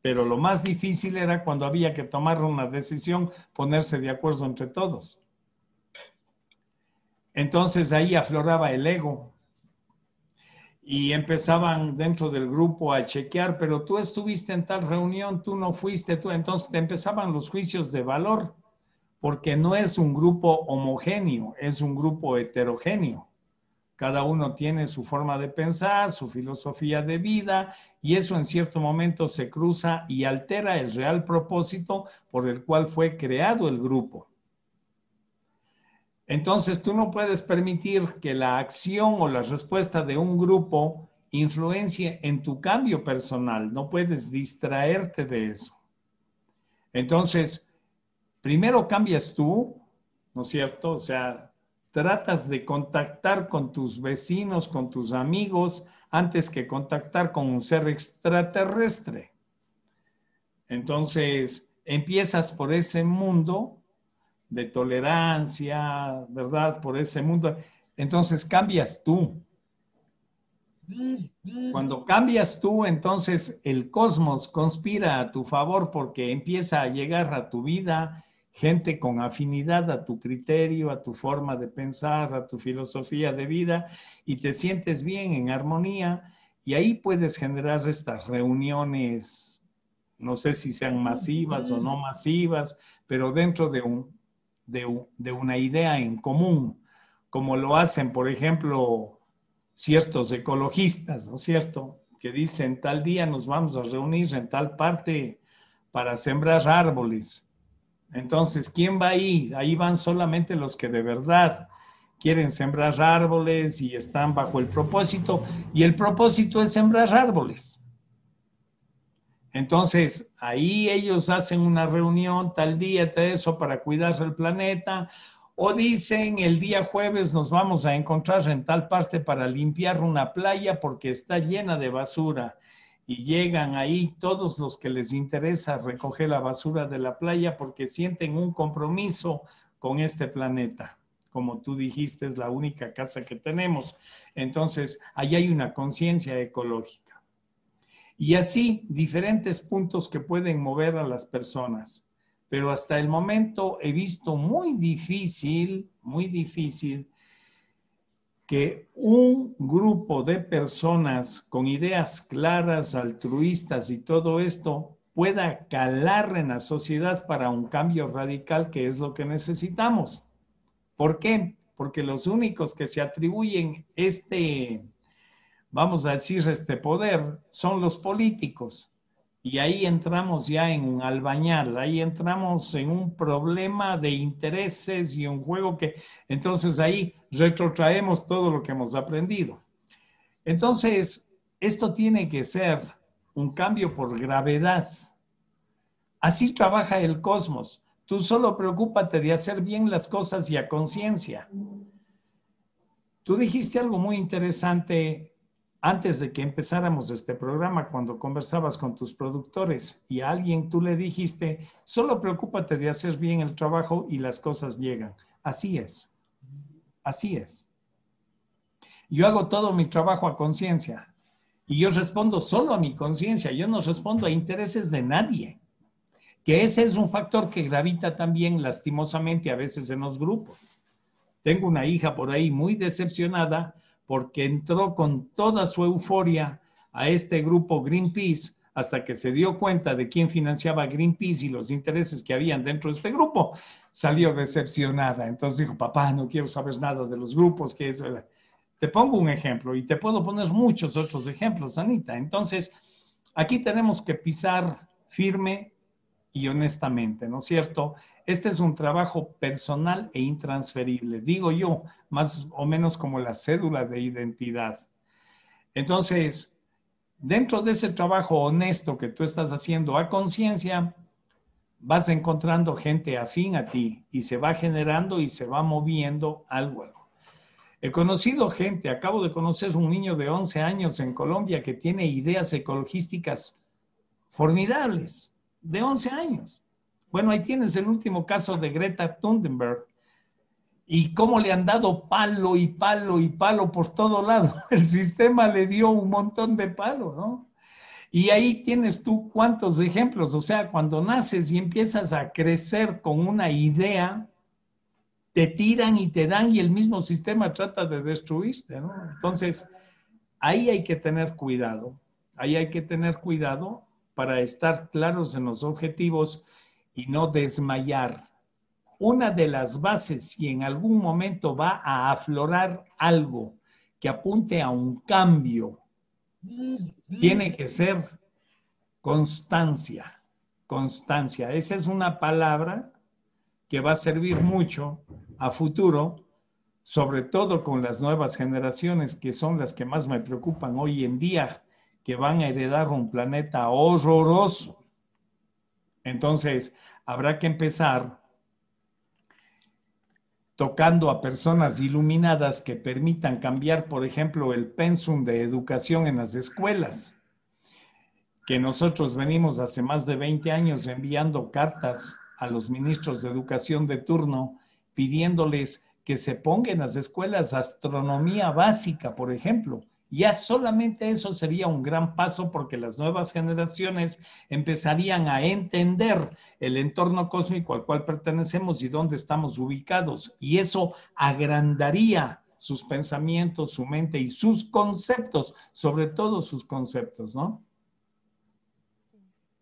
Pero lo más difícil era cuando había que tomar una decisión, ponerse de acuerdo entre todos. Entonces ahí afloraba el ego y empezaban dentro del grupo a chequear, pero tú estuviste en tal reunión, tú no fuiste, tú, entonces te empezaban los juicios de valor, porque no es un grupo homogéneo, es un grupo heterogéneo. Cada uno tiene su forma de pensar, su filosofía de vida, y eso en cierto momento se cruza y altera el real propósito por el cual fue creado el grupo. Entonces tú no puedes permitir que la acción o la respuesta de un grupo influencie en tu cambio personal. No puedes distraerte de eso. Entonces, primero cambias tú, ¿no es cierto? O sea, tratas de contactar con tus vecinos, con tus amigos, antes que contactar con un ser extraterrestre. Entonces, empiezas por ese mundo de tolerancia, ¿verdad? Por ese mundo. Entonces cambias tú. Cuando cambias tú, entonces el cosmos conspira a tu favor porque empieza a llegar a tu vida gente con afinidad a tu criterio, a tu forma de pensar, a tu filosofía de vida y te sientes bien en armonía y ahí puedes generar estas reuniones, no sé si sean masivas o no masivas, pero dentro de un, de, una idea en común, como lo hacen, por ejemplo, ciertos ecologistas, ¿no es cierto? Que dicen, tal día nos vamos a reunir en tal parte para sembrar árboles. Entonces, ¿quién va ahí? Ahí van solamente los que de verdad quieren sembrar árboles y están bajo el propósito, y el propósito es sembrar árboles. Entonces, ahí ellos hacen una reunión tal día, tal eso, para cuidar el planeta. O dicen, el día jueves nos vamos a encontrar en tal parte para limpiar una playa porque está llena de basura. Y llegan ahí todos los que les interesa recoger la basura de la playa porque sienten un compromiso con este planeta. Como tú dijiste, es la única casa que tenemos. Entonces, ahí hay una conciencia ecológica. Y así diferentes puntos que pueden mover a las personas. Pero hasta el momento he visto muy difícil, muy difícil que un grupo de personas con ideas claras, altruistas y todo esto pueda calar en la sociedad para un cambio radical que es lo que necesitamos. ¿Por qué? Porque los únicos que se atribuyen este, vamos a decir, este poder son los políticos. Y ahí entramos ya en un albañal, ahí entramos en un problema de intereses y un juego que entonces ahí retrotraemos todo lo que hemos aprendido. Entonces, esto tiene que ser un cambio por gravedad. Así trabaja el cosmos. Tú solo preocúpate de hacer bien las cosas y a conciencia. Tú dijiste algo muy interesante antes de que empezáramos este programa, cuando conversabas con tus productores y a alguien tú le dijiste, solo preocúpate de hacer bien el trabajo y las cosas llegan. Así es. Así es. Yo hago todo mi trabajo a conciencia y yo respondo solo a mi conciencia, yo no respondo a intereses de nadie, que ese es un factor que gravita también lastimosamente a veces en los grupos. Tengo una hija por ahí muy decepcionada porque entró con toda su euforia a este grupo Greenpeace hasta que se dio cuenta de quién financiaba Greenpeace y los intereses que habían dentro de este grupo, salió decepcionada. Entonces dijo, papá, no quiero saber nada de los grupos, que es... Te pongo un ejemplo y te puedo poner muchos otros ejemplos, Anita. Entonces, aquí tenemos que pisar firme y honestamente, ¿no es cierto? Este es un trabajo personal e intransferible, digo yo, más o menos como la cédula de identidad. Entonces, dentro de ese trabajo honesto que tú estás haciendo a conciencia, vas encontrando gente afín a ti y se va generando y se va moviendo algo. He conocido gente, acabo de conocer un niño de 11 años en Colombia que tiene ideas ecologísticas formidables de 11 años. Bueno, ahí tienes el último caso de Greta Thunberg y cómo le han dado palo y palo y palo por todo lado. El sistema le dio un montón de palo, ¿no? Y ahí tienes tú cuántos ejemplos, o sea, cuando naces y empiezas a crecer con una idea, te tiran y te dan y el mismo sistema trata de destruirte, ¿no? Entonces, ahí hay que tener cuidado, ahí hay que tener cuidado para estar claros en los objetivos y no desmayar. Una de las bases, si en algún momento va a aflorar algo que apunte a un cambio, tiene que ser constancia, constancia. Esa es una palabra que va a servir mucho a futuro, sobre todo con las nuevas generaciones que son las que más me preocupan hoy en día, que van a heredar un planeta horroroso. Entonces, habrá que empezar tocando a personas iluminadas que permitan cambiar, por ejemplo, el pensum de educación en las escuelas, que nosotros venimos hace más de 20 años enviando cartas a los ministros de educación de turno pidiéndoles que se pongan en las escuelas astronomía básica, por ejemplo, ya solamente eso sería un gran paso porque las nuevas generaciones empezarían a entender el entorno cósmico al cual pertenecemos y dónde estamos ubicados. Y eso agrandaría sus pensamientos, su mente y sus conceptos, sobre todo sus conceptos, ¿no?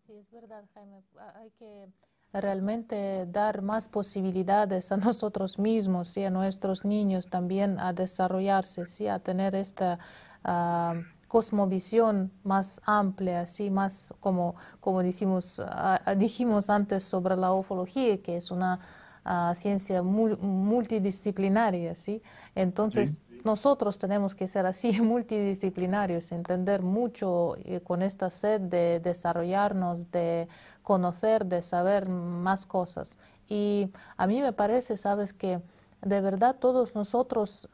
Sí, es verdad, Jaime. Hay que realmente dar más posibilidades a nosotros mismos y a nuestros niños también a desarrollarse, ¿sí? a tener esta cosmovisión más amplia, así más como, como dijimos, dijimos antes sobre la ufología, que es una ciencia multidisciplinaria, ¿sí? Entonces, nosotros tenemos que ser así multidisciplinarios, entender mucho eh, con esta sed de desarrollarnos, de conocer, de saber más cosas. Y a mí me parece, sabes, que de verdad todos nosotros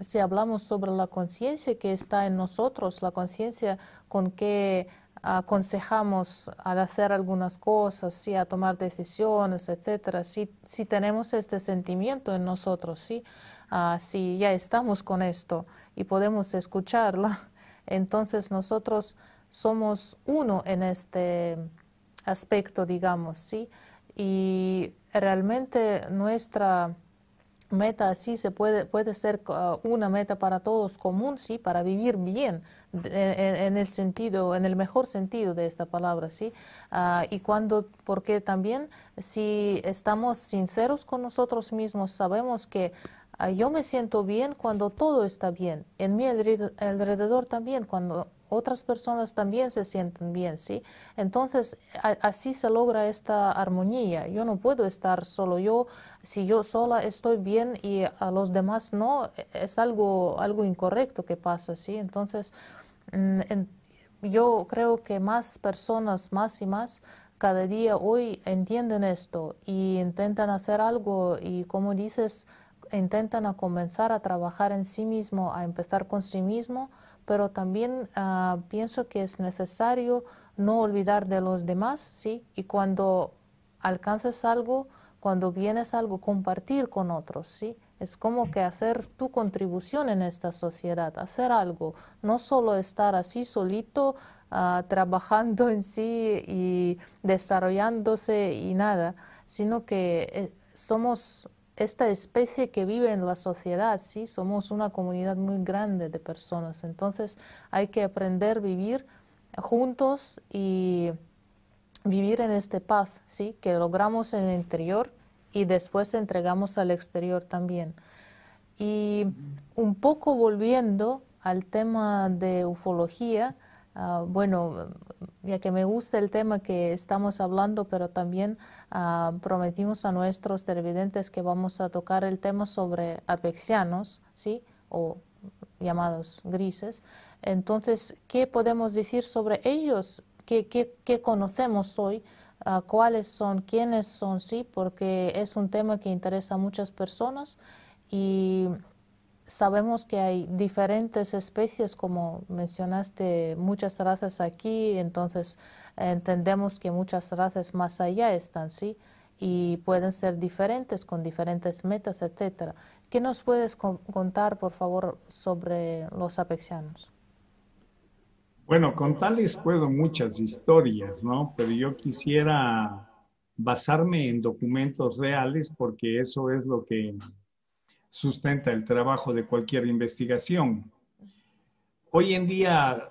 si hablamos sobre la conciencia que está en nosotros, la conciencia con que aconsejamos al hacer algunas cosas, ¿sí? a tomar decisiones, etcétera, si, si tenemos este sentimiento en nosotros, ¿sí? Ah, si ya estamos con esto y podemos escucharla, entonces nosotros somos uno en este aspecto, digamos, ¿sí? Y realmente nuestra meta sí se puede, puede ser uh, una meta para todos común, sí, para vivir bien, en, el sentido, en el mejor sentido de esta palabra, sí. Uh, y cuando, porque también si estamos sinceros con nosotros mismos, sabemos que uh, yo me siento bien cuando todo está bien, en mi alrededor también, cuando otras personas también se sienten bien, ¿sí? Entonces, así se logra esta armonía. Yo no puedo estar solo yo, si yo sola estoy bien y a los demás no, es algo, algo incorrecto que pasa, ¿sí? Entonces, mm, yo creo que más personas, más y más, cada día hoy entienden esto y intentan hacer algo y como dices, intentan a comenzar a trabajar en sí mismo, a empezar con sí mismo, pero también ah, pienso que es necesario no olvidar de los demás, ¿sí? Y cuando alcances algo, cuando vienes algo, compartir con otros, ¿sí? Es como que hacer tu contribución en esta sociedad, hacer algo, no solo estar así solito ah, trabajando en sí y desarrollándose y nada, sino que eh, somos esta especie que vive en la sociedad, ¿sí? Somos una comunidad muy grande de personas, entonces hay que aprender a vivir juntos y vivir en este paz, ¿sí? Que logramos en el interior y después entregamos al exterior también. Y un poco volviendo al tema de ufología, Ah, bueno, ya que me gusta el tema que estamos hablando, pero también ah, prometimos a nuestros televidentes que vamos a tocar el tema sobre apexianos, ¿sí? O llamados grises. Entonces, ¿qué podemos decir sobre ellos? ¿Qué, conocemos hoy? Ah, ¿Cuáles son? ¿Quiénes son? Sí, porque es un tema que interesa a muchas personas y Sabemos que hay diferentes especies, como mencionaste, muchas razas aquí, entonces entendemos que muchas razas más allá están, ¿sí? Y pueden ser diferentes, con diferentes metas, etcétera. ¿Qué nos puedes contar, por favor, sobre los apexianos? Bueno, contarles puedo muchas historias, ¿no? Pero yo quisiera basarme en documentos reales porque eso es lo que sustenta el trabajo de cualquier investigación. Hoy en día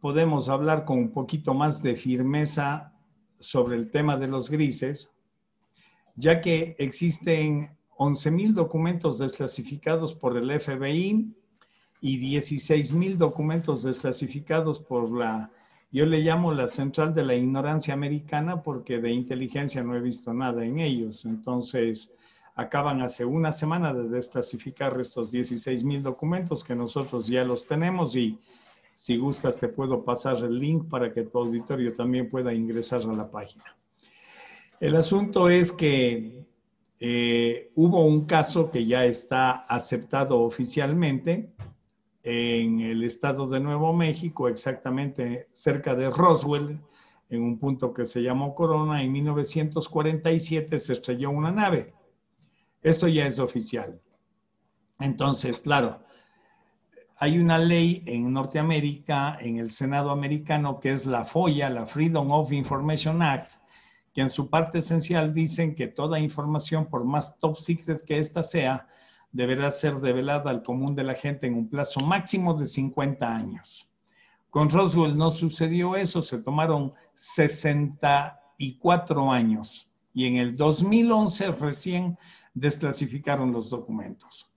podemos hablar con un poquito más de firmeza sobre el tema de los grises, ya que existen 11.000 documentos desclasificados por el FBI y 16.000 documentos desclasificados por la, yo le llamo la Central de la Ignorancia Americana porque de inteligencia no he visto nada en ellos. Entonces, acaban hace una semana de desclasificar estos 16 mil documentos que nosotros ya los tenemos y si gustas te puedo pasar el link para que tu auditorio también pueda ingresar a la página. El asunto es que eh, hubo un caso que ya está aceptado oficialmente en el estado de Nuevo México, exactamente cerca de Roswell, en un punto que se llamó Corona. En 1947 se estrelló una nave esto ya es oficial. Entonces, claro, hay una ley en Norteamérica, en el Senado americano, que es la FOIA, la Freedom of Information Act, que en su parte esencial dicen que toda información, por más top secret que ésta sea, deberá ser revelada al común de la gente en un plazo máximo de 50 años. Con Roswell no sucedió eso, se tomaron 64 años y en el 2011 recién desclasificaron los documentos.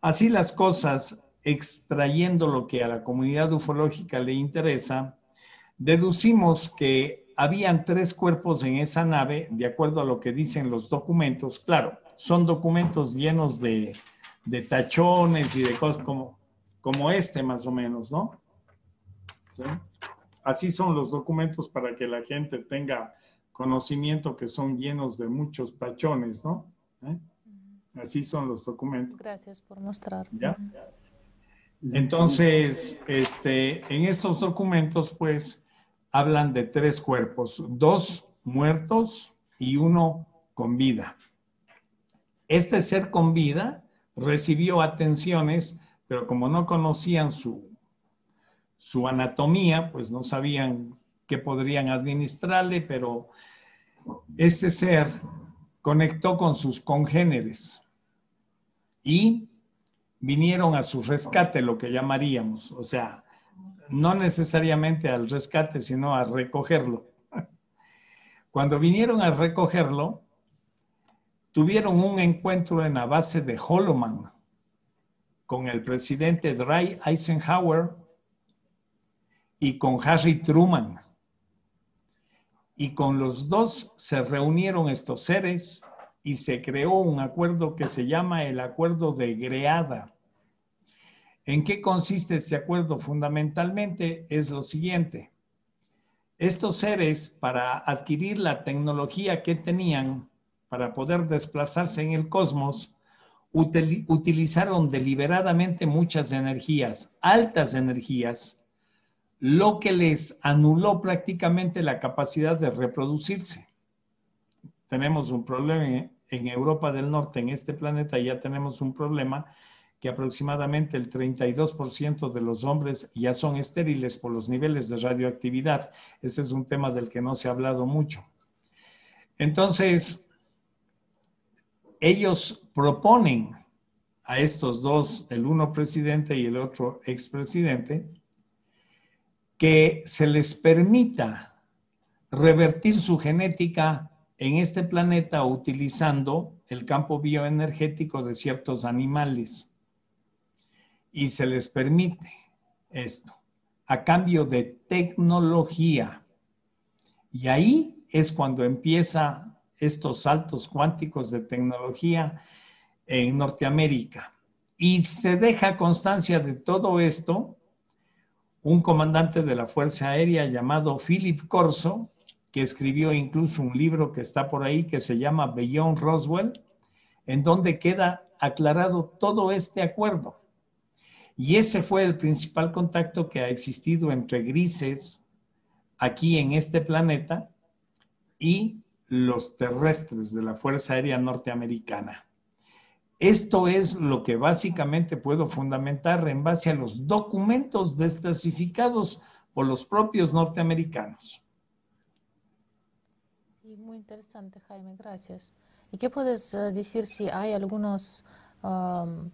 Así las cosas, extrayendo lo que a la comunidad ufológica le interesa, deducimos que habían tres cuerpos en esa nave, de acuerdo a lo que dicen los documentos. Claro, son documentos llenos de, tachones y de cosas como, como este más o menos, ¿no? Así son los documentos para que la gente tenga conocimiento que son llenos de muchos tachones, ¿no? ¿Eh? Así son los documentos. Gracias por mostrar. Entonces, este, en estos documentos, pues, hablan de tres cuerpos, dos muertos y uno con vida. Este ser con vida recibió atenciones, pero como no conocían su, su anatomía, pues no sabían qué podrían administrarle, pero este ser conectó con sus congéneres y vinieron a su rescate, lo que llamaríamos, o sea, no necesariamente al rescate, sino a recogerlo. Cuando vinieron a recogerlo, tuvieron un encuentro en la base de Holloman con el presidente Dwight Eisenhower y con Harry Truman y con los dos se reunieron estos seres y se creó un acuerdo que se llama el Acuerdo de Greada. ¿En qué consiste este acuerdo? Fundamentalmente es lo siguiente. Estos seres, para adquirir la tecnología que tenían para poder desplazarse en el cosmos, utilizaron deliberadamente muchas energías, altas energías, lo que les anuló prácticamente la capacidad de reproducirse. Tenemos un problema en Europa del Norte, en este planeta, ya tenemos un problema que aproximadamente el 32% de los hombres ya son estériles por los niveles de radioactividad. Ese es un tema del que no se ha hablado mucho. Entonces, ellos proponen a estos dos, el uno presidente y el otro expresidente, que se les permita revertir su genética en este planeta utilizando el campo bioenergético de ciertos animales. Y se les permite esto a cambio de tecnología. Y ahí es cuando empieza estos saltos cuánticos de tecnología en Norteamérica. Y se deja constancia de todo esto un comandante de la Fuerza Aérea llamado Philip Corso, que escribió incluso un libro que está por ahí que se llama Beyond Roswell, en donde queda aclarado todo este acuerdo. Y ese fue el principal contacto que ha existido entre grises aquí en este planeta y los terrestres de la Fuerza Aérea Norteamericana. Esto es lo que básicamente puedo fundamentar en base a los documentos desclasificados por los propios norteamericanos. Sí, muy interesante, Jaime, gracias. ¿Y qué puedes eh, decir si hay algunos, um,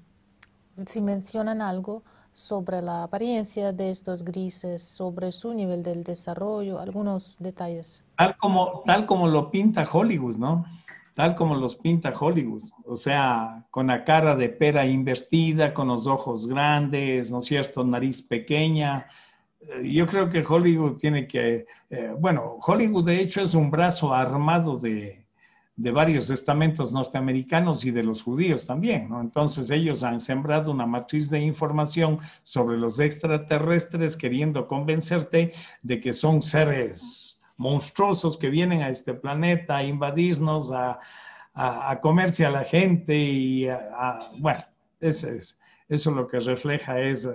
si mencionan algo sobre la apariencia de estos grises, sobre su nivel del desarrollo, algunos detalles. Tal como, tal como lo pinta Hollywood, ¿no? Tal como los pinta Hollywood, o sea, con la cara de pera invertida, con los ojos grandes, ¿no es cierto? Nariz pequeña. Eh, yo creo que Hollywood tiene que, eh, bueno, Hollywood de hecho es un brazo armado de, de varios estamentos norteamericanos y de los judíos también, ¿no? Entonces ellos han sembrado una matriz de información sobre los extraterrestres queriendo convencerte de que son seres monstruosos que vienen a este planeta a invadirnos, a, a, comerse a la gente y a, bueno, eso es, eso lo que refleja es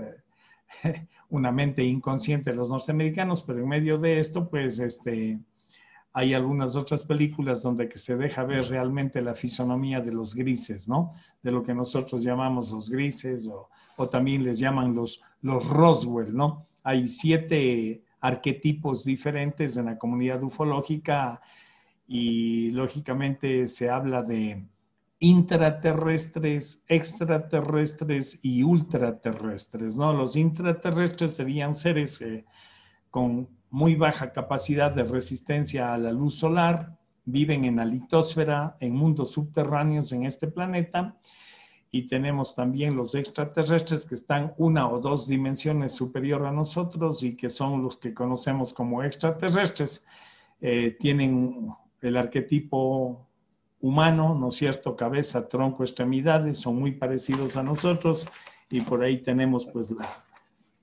eh, una mente inconsciente de los norteamericanos, pero en medio de esto, pues, este, hay algunas otras películas donde que se deja ver realmente la fisonomía de los grises, ¿no? De lo que nosotros llamamos los grises o, también les llaman los, los Roswell, ¿no? Hay siete arquetipos diferentes en la comunidad ufológica y lógicamente se habla de intraterrestres, extraterrestres y ultraterrestres, ¿no? Los intraterrestres serían seres eh, con muy baja capacidad de resistencia a la luz solar, viven en la litosfera, en mundos subterráneos en este planeta. Y tenemos también los extraterrestres que están una o dos dimensiones superior a nosotros y que son los que conocemos como extraterrestres. Eh, tienen el arquetipo humano, ¿no es cierto? Cabeza, tronco, extremidades, son muy parecidos a nosotros y por ahí tenemos pues la,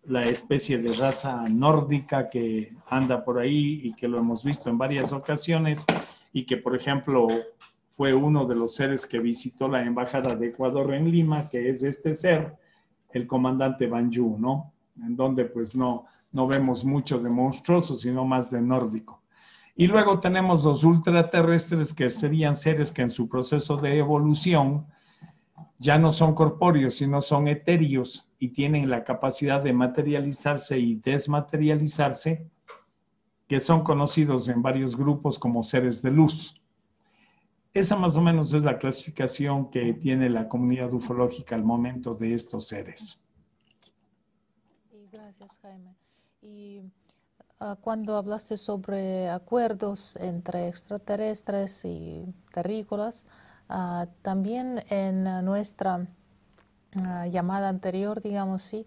la especie de raza nórdica que anda por ahí y que lo hemos visto en varias ocasiones y que, por ejemplo, fue uno de los seres que visitó la Embajada de Ecuador en Lima, que es este ser, el comandante Banjú, ¿no? En donde pues no, no vemos mucho de monstruoso, sino más de nórdico. Y luego tenemos los ultraterrestres, que serían seres que en su proceso de evolución ya no son corpóreos, sino son etéreos y tienen la capacidad de materializarse y desmaterializarse, que son conocidos en varios grupos como seres de luz. Esa más o menos es la clasificación que tiene la comunidad ufológica al momento de estos seres. Sí, gracias, Jaime. Y ah, cuando hablaste sobre acuerdos entre extraterrestres y terrícolas, Ah, también en nuestra ah, llamada anterior, digamos sí,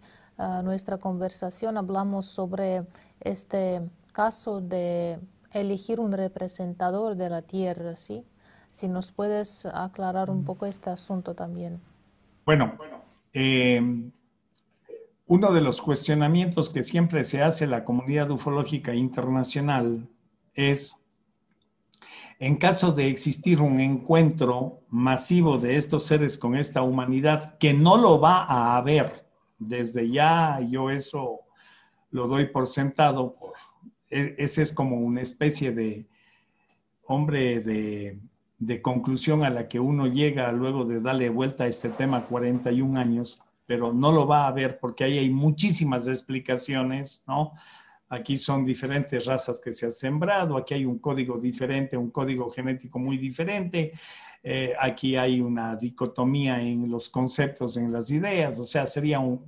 nuestra conversación hablamos sobre este caso de elegir un representador de la tierra, ¿sí? Si nos puedes aclarar un poco este asunto también. Bueno, em, uno de los cuestionamientos que siempre se hace la comunidad ufológica internacional es en caso de existir un encuentro masivo de estos seres con esta humanidad, que no lo va a haber, desde ya yo eso lo doy por sentado, e, ese es como una especie de hombre de, de conclusión a la que uno llega luego de darle vuelta a este tema 41 años, pero no lo va a haber porque ahí hay muchísimas explicaciones, ¿no? Aquí son diferentes razas que se han sembrado, aquí hay un código diferente, un código genético muy diferente, eh, aquí hay una dicotomía en los conceptos, en las ideas, o sea, sería un,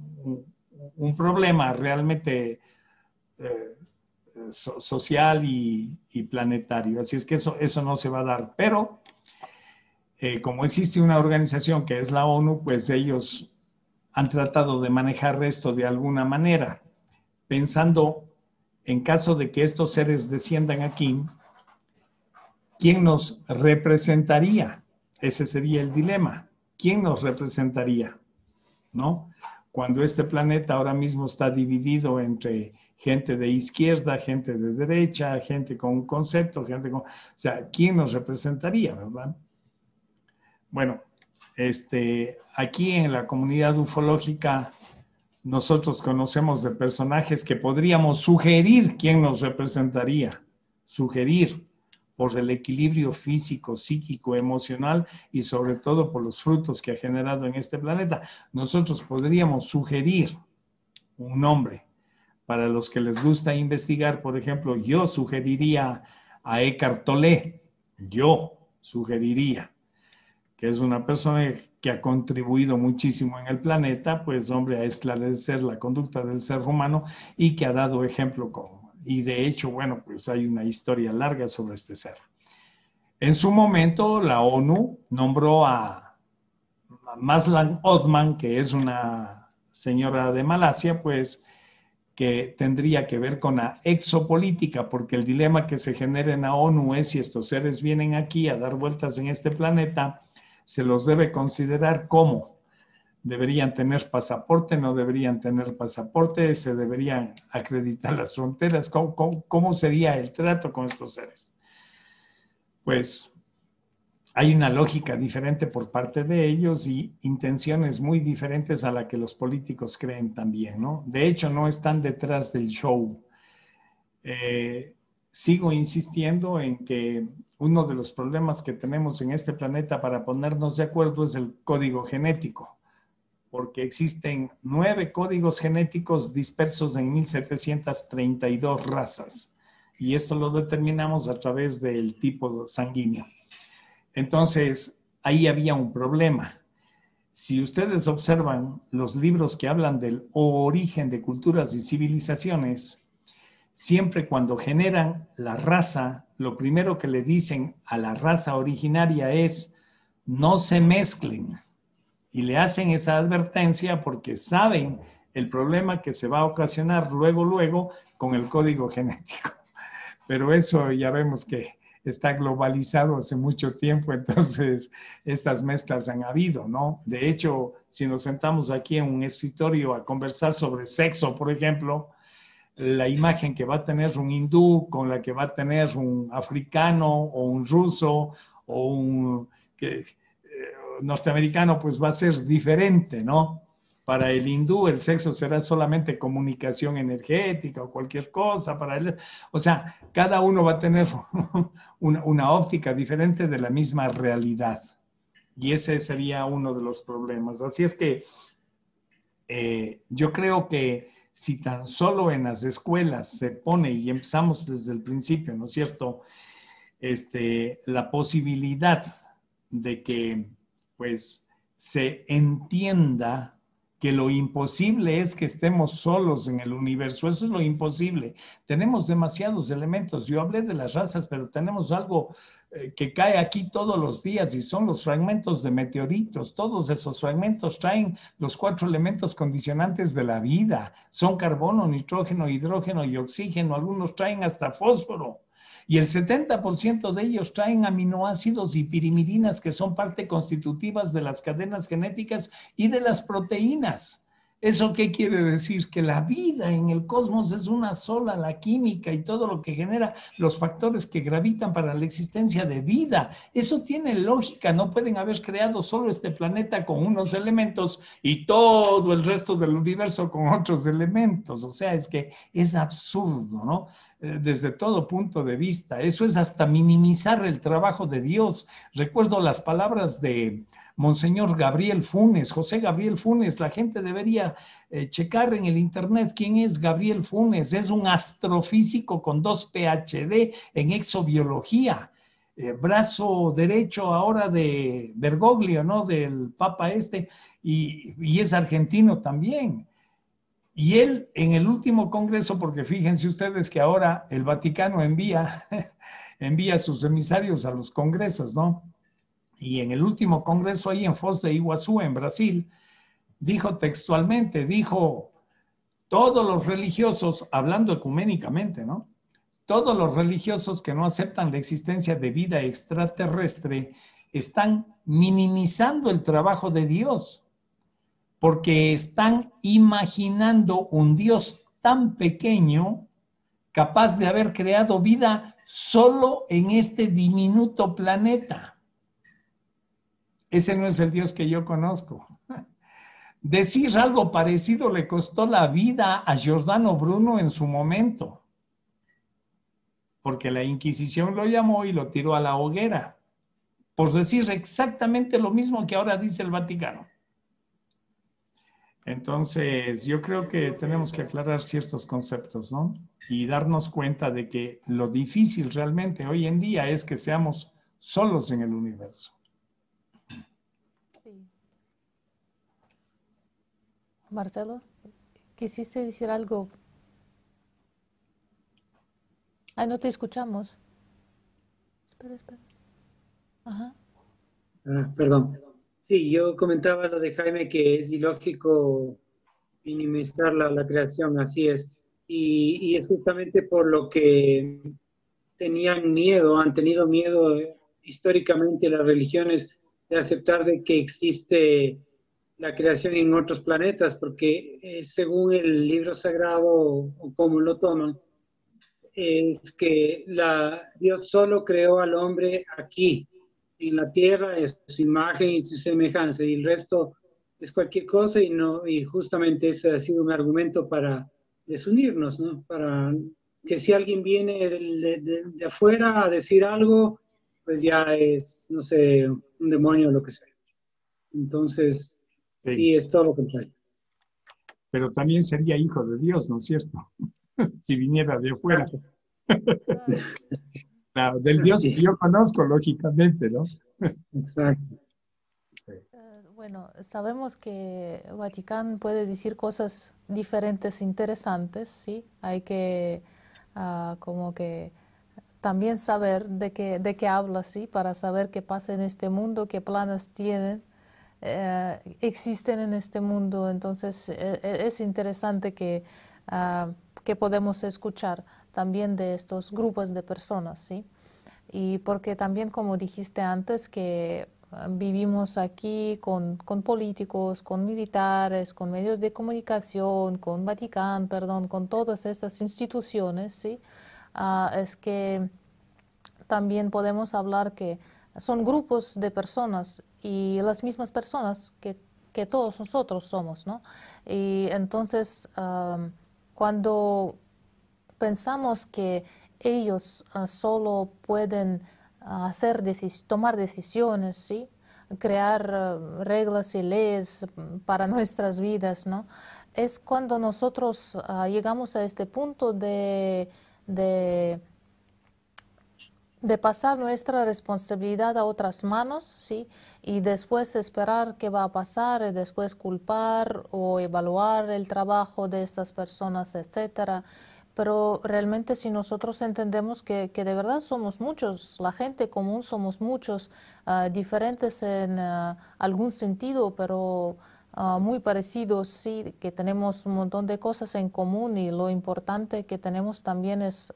problema realmente eh, social y, planetario. Así es que eso, eso no se va a dar, pero eh, como existe una organización que es la ONU, pues ellos han tratado de manejar esto de alguna manera, pensando en caso de que estos seres desciendan aquí, ¿quién nos representaría? Ese sería el dilema. ¿Quién nos representaría? ¿No? Cuando este planeta ahora mismo está dividido entre gente de izquierda, gente de derecha, gente con un concepto, gente con... O sea, ¿quién nos representaría, verdad? Bueno, este, aquí en la comunidad ufológica nosotros conocemos de personajes que podríamos sugerir quién nos representaría, sugerir por el equilibrio físico, psíquico, emocional y sobre todo por los frutos que ha generado en este planeta. Nosotros podríamos sugerir un nombre. Para los que les gusta investigar, por ejemplo, yo sugeriría a Eckhart Tolle, yo sugeriría es una persona que ha contribuido muchísimo en el planeta, pues hombre, a esclarecer la conducta del ser humano y que ha dado ejemplo. Y de hecho, bueno, pues hay una historia larga sobre este ser. En su momento, la ONU nombró a Maslan Odman, que es una señora de Malasia, pues que tendría que ver con la exopolítica, porque el dilema que se genera en la ONU es si estos seres vienen aquí a dar vueltas en este planeta, se los debe considerar como deberían tener pasaporte, no deberían tener pasaporte, se deberían acreditar las fronteras, ¿cómo, sería el trato con estos seres? Pues hay una lógica diferente por parte de ellos y intenciones muy diferentes a la que los políticos creen también, ¿no? De hecho, no están detrás del show. Eh, sigo insistiendo en que uno de los problemas que tenemos en este planeta para ponernos de acuerdo es el código genético, porque existen nueve códigos genéticos dispersos en 1732 razas, y esto lo determinamos a través del tipo sanguíneo. Entonces, ahí había un problema. Si ustedes observan los libros que hablan del origen de culturas y civilizaciones, siempre cuando generan la raza, lo primero que le dicen a la raza originaria es, no se mezclen. Y le hacen esa advertencia porque saben el problema que se va a ocasionar luego, luego con el código genético. Pero eso ya vemos que está globalizado hace mucho tiempo, entonces estas mezclas han habido, ¿no? De hecho, si nos sentamos aquí en un escritorio a conversar sobre sexo, por ejemplo, la imagen que va a tener un hindú con la que va a tener un africano o un ruso o un eh, norteamericano, pues va a ser diferente, ¿no? Para el hindú el sexo será solamente comunicación energética o cualquier cosa. Para él, o sea, cada uno va a tener una, óptica diferente de la misma realidad. Y ese sería uno de los problemas. Así es que eh, yo creo que si tan solo en las escuelas se pone, y empezamos desde el principio, ¿no es cierto?, este, la posibilidad de que pues se entienda que lo imposible es que estemos solos en el universo, eso es lo imposible. Tenemos demasiados elementos. Yo hablé de las razas, pero tenemos algo que cae aquí todos los días y son los fragmentos de meteoritos. Todos esos fragmentos traen los cuatro elementos condicionantes de la vida. Son carbono, nitrógeno, hidrógeno y oxígeno. Algunos traen hasta fósforo. Y el 70% de ellos traen aminoácidos y pirimidinas que son parte constitutivas de las cadenas genéticas y de las proteínas. ¿Eso qué quiere decir? Que la vida en el cosmos es una sola, la química y todo lo que genera los factores que gravitan para la existencia de vida. Eso tiene lógica, no pueden haber creado solo este planeta con unos elementos y todo el resto del universo con otros elementos. O sea, es que es absurdo, ¿no? Eh, desde todo punto de vista. Eso es hasta minimizar el trabajo de Dios. Recuerdo las palabras de Monseñor Gabriel Funes, José Gabriel Funes. La gente debería eh, checar en el Internet quién es Gabriel Funes. Es un astrofísico con dos PhD en exobiología. Eh, brazo derecho ahora de Bergoglio, ¿no? Del Papa este, y, y es argentino también. Y él en el último congreso, porque fíjense ustedes que ahora el Vaticano envía, envía sus emisarios a los congresos, ¿no? Y en el último congreso ahí en Foz de Iguazú, en Brasil, dijo textualmente, dijo, todos los religiosos, hablando ecuménicamente, ¿no? Todos los religiosos que no aceptan la existencia de vida extraterrestre están minimizando el trabajo de Dios, porque están imaginando un Dios tan pequeño capaz de haber creado vida solo en este diminuto planeta. Ese no es el Dios que yo conozco. Decir algo parecido le costó la vida a Giordano Bruno en su momento, porque la Inquisición lo llamó y lo tiró a la hoguera, por decir exactamente lo mismo que ahora dice el Vaticano. Entonces, yo creo que tenemos que aclarar ciertos conceptos, ¿no? Y darnos cuenta de que lo difícil realmente hoy en día es que seamos solos en el universo. Marcelo, ¿quisiste decir algo? Ay, no te escuchamos. Espera, espera. Ajá. Ah, perdón. Sí, yo comentaba lo de Jaime que es ilógico minimizar la, creación, así es. Y, y, es justamente por lo que tenían miedo, han tenido miedo históricamente las religiones de aceptar de que existe la creación en otros planetas, porque eh, según el libro sagrado o, como lo toman, es que Dios solo creó al hombre aquí, en la tierra, es su imagen y su semejanza, y el resto es cualquier cosa, y, no, y justamente ese ha sido un argumento para desunirnos, ¿no? Para que si alguien viene de, de afuera a decir algo, pues ya es, no sé, un demonio o lo que sea. Entonces, Sí. es todo lo contrario. Pero también sería hijo de Dios, ¿no es cierto? si viniera de afuera. del Dios que yo conozco, lógicamente, ¿no? Exacto. Eh, bueno, sabemos que Vaticano puede decir cosas diferentes, interesantes, ¿sí? Hay que ah, como que también saber de qué, de qué habla, ¿sí? Para saber qué pasa en este mundo, qué planes tienen eh, existen en este mundo. Entonces e, e, es interesante que, ah, que podemos escuchar también de estos grupos de personas, ¿sí? Y porque también, como dijiste antes, que ah, vivimos aquí con, con, políticos, con militares, con medios de comunicación, con Vaticano, perdón, con todas estas instituciones, ¿sí? Ah, es que también podemos hablar que son grupos de personas y las mismas personas que, que todos nosotros somos, ¿no? Y entonces, cuando pensamos que ellos ah, solo pueden ah, hacer tomar decisiones, ¿sí? crear ah, reglas y leyes para nuestras vidas, ¿no? Es cuando nosotros llegamos a este punto de, de de pasar nuestra responsabilidad a otras manos, ¿sí? Y después esperar qué va a pasar, y después culpar o evaluar el trabajo de estas personas, etcétera. Pero realmente si nosotros entendemos que, que de verdad somos muchos, la gente común somos muchos, ah, diferentes en ah, algún sentido, pero ah, muy parecidos, sí, que tenemos un montón de cosas en común y lo importante que tenemos también es,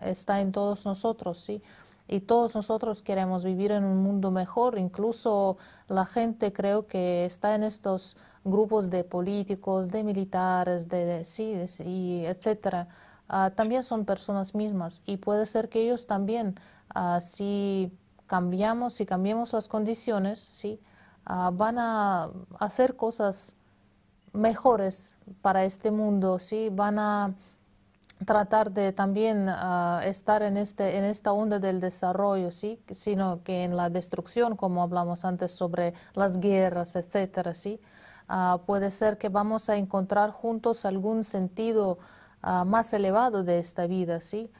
está en todos nosotros, sí y todos nosotros queremos vivir en un mundo mejor. Incluso la gente creo que está en estos grupos de políticos, de militares, de, sí, y etcétera, ah, también son personas mismas y puede ser que ellos también, ah, si cambiamos, si cambiamos las condiciones, sí, ah, van a hacer cosas mejores para este mundo, sí, van a tratar de también estar en, este, en esta onda del desarrollo, ¿sí? sino que en la destrucción, como hablamos antes sobre las guerras, etcétera, ¿sí? Ah, puede ser que vamos a encontrar juntos algún sentido ah, más elevado de esta vida, ¿sí?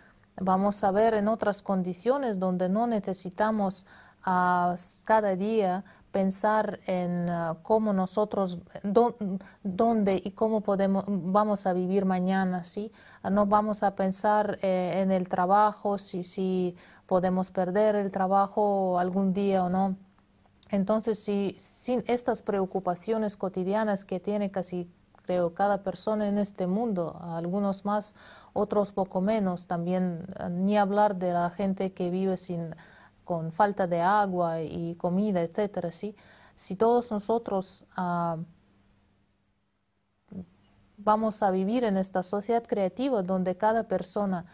Vamos a ver en otras condiciones donde no necesitamos ah, cada día pensar en cómo nosotros, dónde y cómo podemos, vamos a vivir mañana, ¿sí? No vamos a pensar eh, en el trabajo, si, si podemos perder el trabajo algún día o no entonces, si sin estas preocupaciones cotidianas que tiene casi, creo, cada persona en este mundo, algunos más, otros poco menos, también eh, ni hablar de la gente que vive sin, con falta de agua y comida, etcétera, ¿sí? Si todos nosotros ah, vamos a vivir en esta sociedad creativa donde cada persona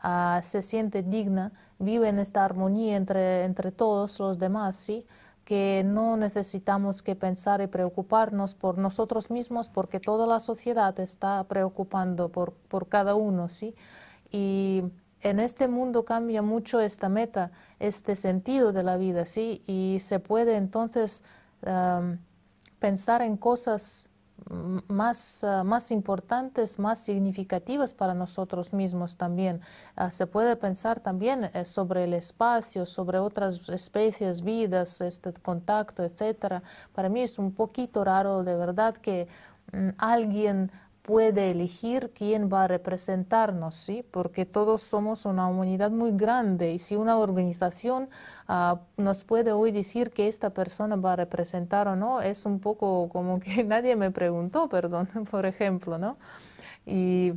ah, se siente digna, vive en esta armonía entre, entre todos los demás, ¿sí? que no necesitamos que pensar y preocuparnos por nosotros mismos porque toda la sociedad está preocupando por, por cada uno, ¿sí? Y en este mundo cambia mucho esta meta, este sentido de la vida, ¿sí? Y se puede entonces pensar en cosas más, ah, más importantes, más significativas para nosotros mismos también. Ah, se puede pensar también eh, sobre el espacio, sobre otras especies, vidas, este contacto, etcétera. Para mí es un poquito raro de verdad que mm, alguien puede elegir quién va a representarnos, ¿sí? Porque todos somos una humanidad muy grande y si una organización ah, nos puede hoy decir que esta persona va a representar o no, es un poco como que nadie me preguntó, perdón, por ejemplo, ¿no? Y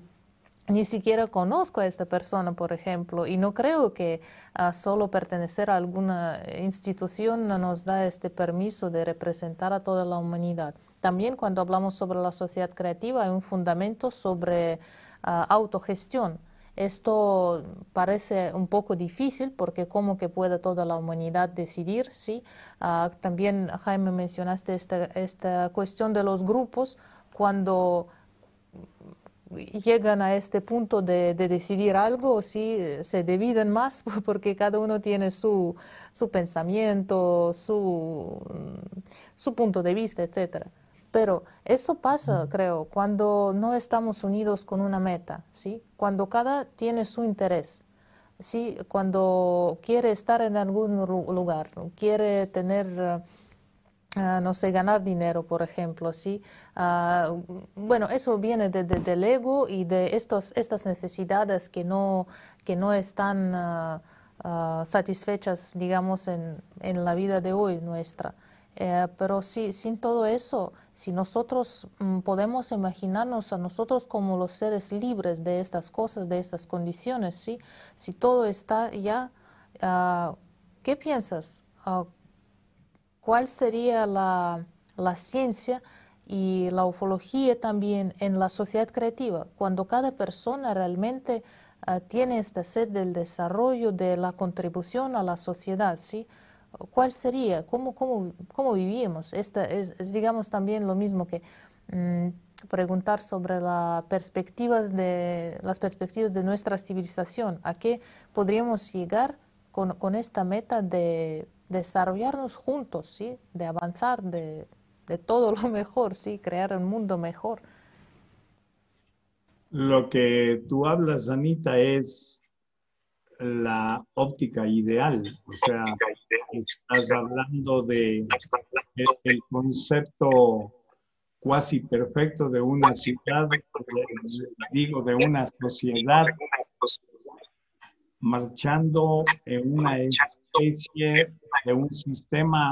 ni siquiera conozco a esta persona, por ejemplo, y no creo que ah, solo pertenecer a alguna institución nos da este permiso de representar a toda la humanidad. También cuando hablamos sobre la sociedad creativa hay un fundamento sobre ah, autogestión. Esto parece un poco difícil porque cómo que puede toda la humanidad decidir, ¿sí? Ah, también, Jaime, mencionaste esta, esta cuestión de los grupos cuando llegan a este punto de, decidir algo, sí, se dividen más porque cada uno tiene su, su pensamiento, su, su punto de vista, etcétera. Pero eso pasa, creo, cuando no estamos unidos con una meta, ¿sí? Cuando cada tiene su interés, ¿sí? Cuando quiere estar en algún lugar, quiere tener... Ah, no sé, ganar dinero, por ejemplo, ¿sí? Ah, bueno, eso viene de, del ego y de estos, estas necesidades que no, que no están ah, satisfechas, digamos, en, en, la vida de hoy nuestra. Eh, pero sí, sin todo eso, si nosotros mm, podemos imaginarnos a nosotros como los seres libres de estas cosas, de estas condiciones, ¿sí? si todo está ya, ah, ¿qué piensas? Ah, ¿Cuál sería la, la ciencia y la ufología también en la sociedad creativa, cuando cada persona realmente ah, tiene esta sed del desarrollo, de la contribución a la sociedad, ¿sí? ¿Cuál sería? ¿Cómo, cómo, cómo vivíamos? Esta es, digamos, también lo mismo que mm, preguntar sobre la perspectivas de, las perspectivas de nuestra civilización. ¿A qué podríamos llegar con, con esta meta de desarrollarnos juntos, ¿sí? de avanzar, de, de todo lo mejor, ¿sí? crear un mundo mejor? Lo que tú hablas, Anita, es la óptica ideal. O sea, estás hablando de el concepto cuasi perfecto de una ciudad, digo, de una sociedad marchando en una especie de un sistema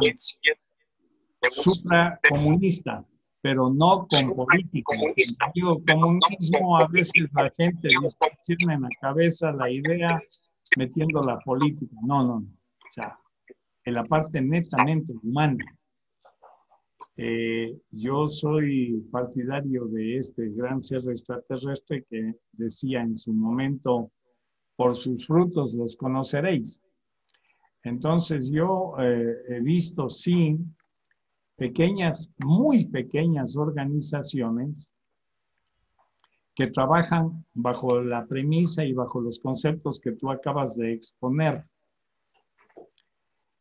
supracomunista pero no con política. Digo, comunismo a veces la gente tiene en la cabeza la idea metiendo la política. No, no, no. O sea, en la parte netamente humana. Eh, yo soy partidario de este gran ser extraterrestre que decía en su momento, por sus frutos los conoceréis. Entonces yo eh, he visto, sí, pequeñas, muy pequeñas organizaciones que trabajan bajo la premisa y bajo los conceptos que tú acabas de exponer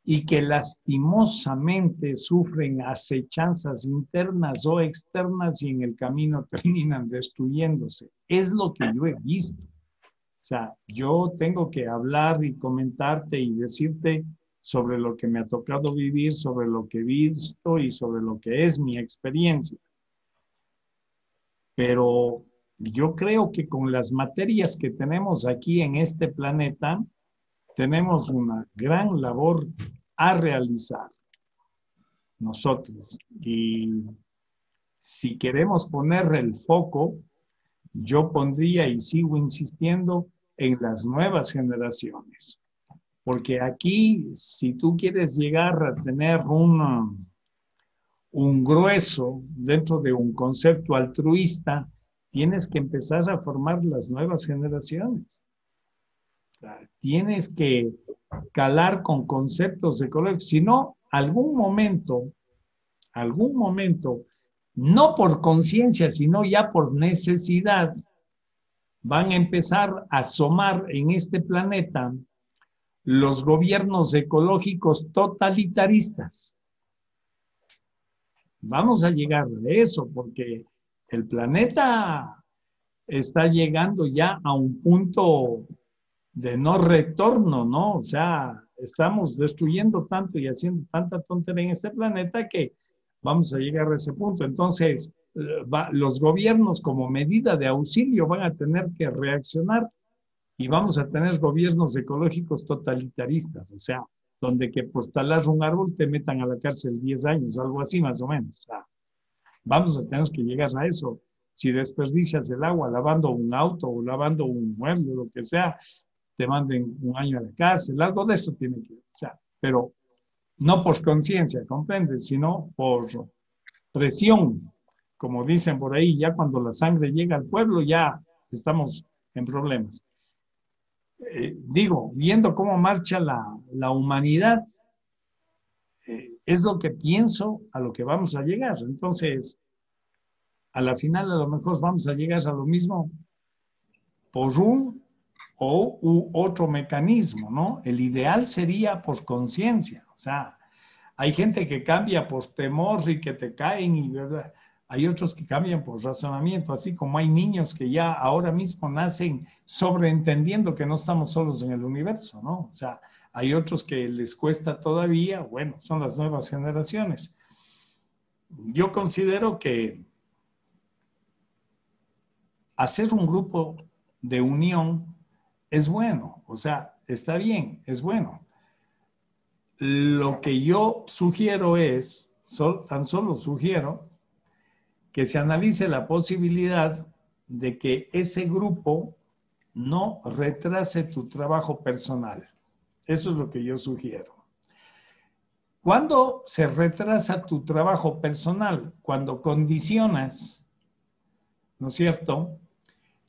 y que lastimosamente sufren acechanzas internas o externas y en el camino terminan destruyéndose. Es lo que yo he visto. O sea, yo tengo que hablar y comentarte y decirte sobre lo que me ha tocado vivir, sobre lo que he visto y sobre lo que es mi experiencia. Pero yo creo que con las materias que tenemos aquí en este planeta, tenemos una gran labor a realizar nosotros. Y si queremos poner el foco, yo pondría y sigo insistiendo en las nuevas generaciones. Porque aquí, si tú quieres llegar a tener un, un grueso dentro de un concepto altruista, tienes que empezar a formar las nuevas generaciones. Tienes que calar con conceptos ecológicos, si no, algún momento, algún momento, no por conciencia, sino ya por necesidad, van a empezar a asomar en este planeta los gobiernos ecológicos totalitaristas. Vamos a llegar a eso porque el planeta está llegando ya a un punto de no retorno, ¿no? O sea, estamos destruyendo tanto y haciendo tanta tontería en este planeta que vamos a llegar a ese punto. Entonces, eh, los gobiernos como medida de auxilio van a tener que reaccionar y vamos a tener gobiernos ecológicos totalitaristas, o sea, donde que pues talar un árbol te metan a la cárcel 10 años, algo así más o menos. O vamos a tener que llegar a eso. Si desperdicias el agua lavando un auto o lavando un mueble, lo que sea, te manden un año a la cárcel, algo de eso tiene que, o sea, pero no por conciencia, ¿comprendes? Sino por presión, como dicen por ahí, ya cuando la sangre llega al pueblo, ya estamos en problemas. Eh, digo, viendo cómo marcha la, la humanidad, es lo que pienso a lo que vamos a llegar. Entonces, a la final a lo mejor vamos a llegar a lo mismo por un o u otro mecanismo, ¿no? El ideal sería por conciencia, o sea, hay gente que cambia por temor y que te caen y ¿verdad? hay otros que cambian por razonamiento, así como hay niños que ya ahora mismo nacen sobreentendiendo que no estamos solos en el universo, ¿no? O sea, hay otros que les cuesta todavía, bueno, son las nuevas generaciones. Yo considero que hacer un grupo de unión es bueno, o sea, está bien, es bueno. Lo que yo sugiero es, tan solo sugiero, que se analice la posibilidad de que ese grupo no retrase tu trabajo personal. Eso es lo que yo sugiero. Cuando se retrasa tu trabajo personal? Cuando condicionas, ¿no es cierto?,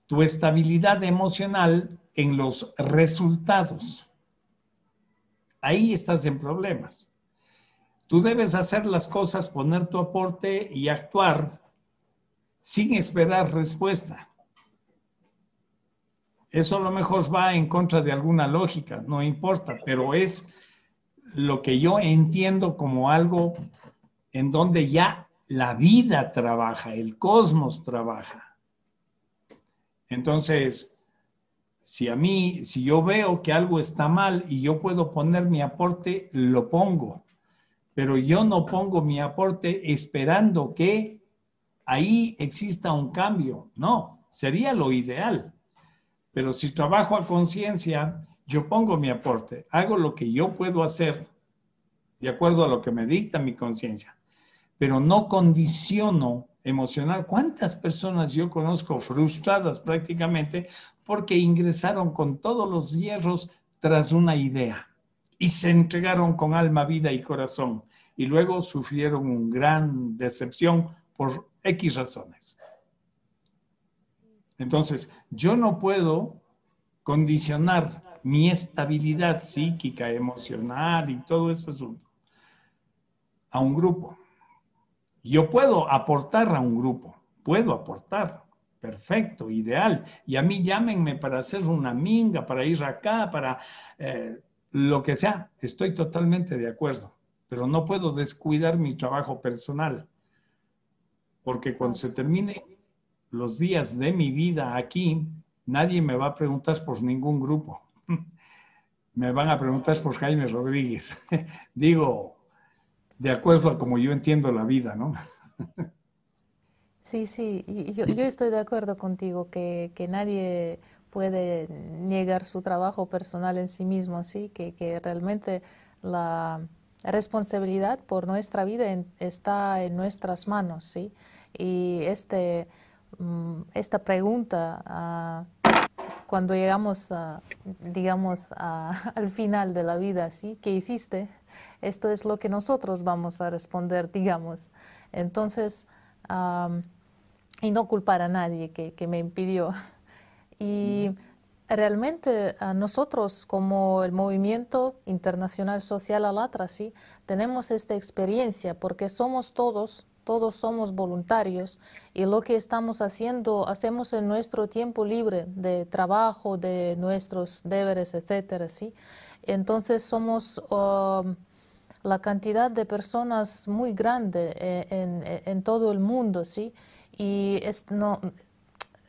tu estabilidad emocional en los resultados. Ahí estás en problemas. Tú debes hacer las cosas, poner tu aporte y actuar sin esperar respuesta. Eso a lo mejor va en contra de alguna lógica, no importa, pero es lo que yo entiendo como algo en donde ya la vida trabaja, el cosmos trabaja. Entonces, si a mí, si yo veo que algo está mal y yo puedo poner mi aporte, lo pongo. Pero yo no pongo mi aporte esperando que ahí exista un cambio. No, sería lo ideal. Pero si trabajo a conciencia, yo pongo mi aporte, hago lo que yo puedo hacer de acuerdo a lo que me dicta mi conciencia, pero no condiciono emocional. ¿Cuántas personas yo conozco frustradas prácticamente porque ingresaron con todos los hierros tras una idea y se entregaron con alma, vida y corazón, y luego sufrieron una gran decepción por X razones. Entonces, yo no puedo condicionar mi estabilidad psíquica, emocional y todo ese asunto a un grupo. Yo puedo aportar a un grupo, puedo aportar, perfecto, ideal. Y a mí llámenme para hacer una minga, para ir acá, para eh, lo que sea. Estoy totalmente de acuerdo, pero no puedo descuidar mi trabajo personal, porque cuando se termine los días de mi vida aquí, nadie me va a preguntar por ningún grupo. me van a preguntar por Jaime Rodríguez. Digo, de acuerdo a como yo entiendo la vida, ¿no? sí, sí, yo, yo, estoy de acuerdo contigo que, que, nadie puede negar su trabajo personal en sí mismo, ¿sí? Que, que realmente la responsabilidad por nuestra vida está en nuestras manos, ¿sí? Y este, esta pregunta, cuando llegamos, a, digamos, al final de la vida, ¿sí? ¿Qué hiciste? Esto es lo que nosotros vamos a responder, digamos. Entonces, y no culpar a nadie que, que me impidió. Y realmente nosotros como el movimiento internacional social Alatra, ¿sí? tenemos esta experiencia porque somos todos, todos somos voluntarios y lo que estamos haciendo, hacemos en nuestro tiempo libre de trabajo, de nuestros deberes, etcétera, ¿sí? Entonces somos la cantidad de personas muy grande eh, eh, en, todo el mundo, ¿sí? Y no,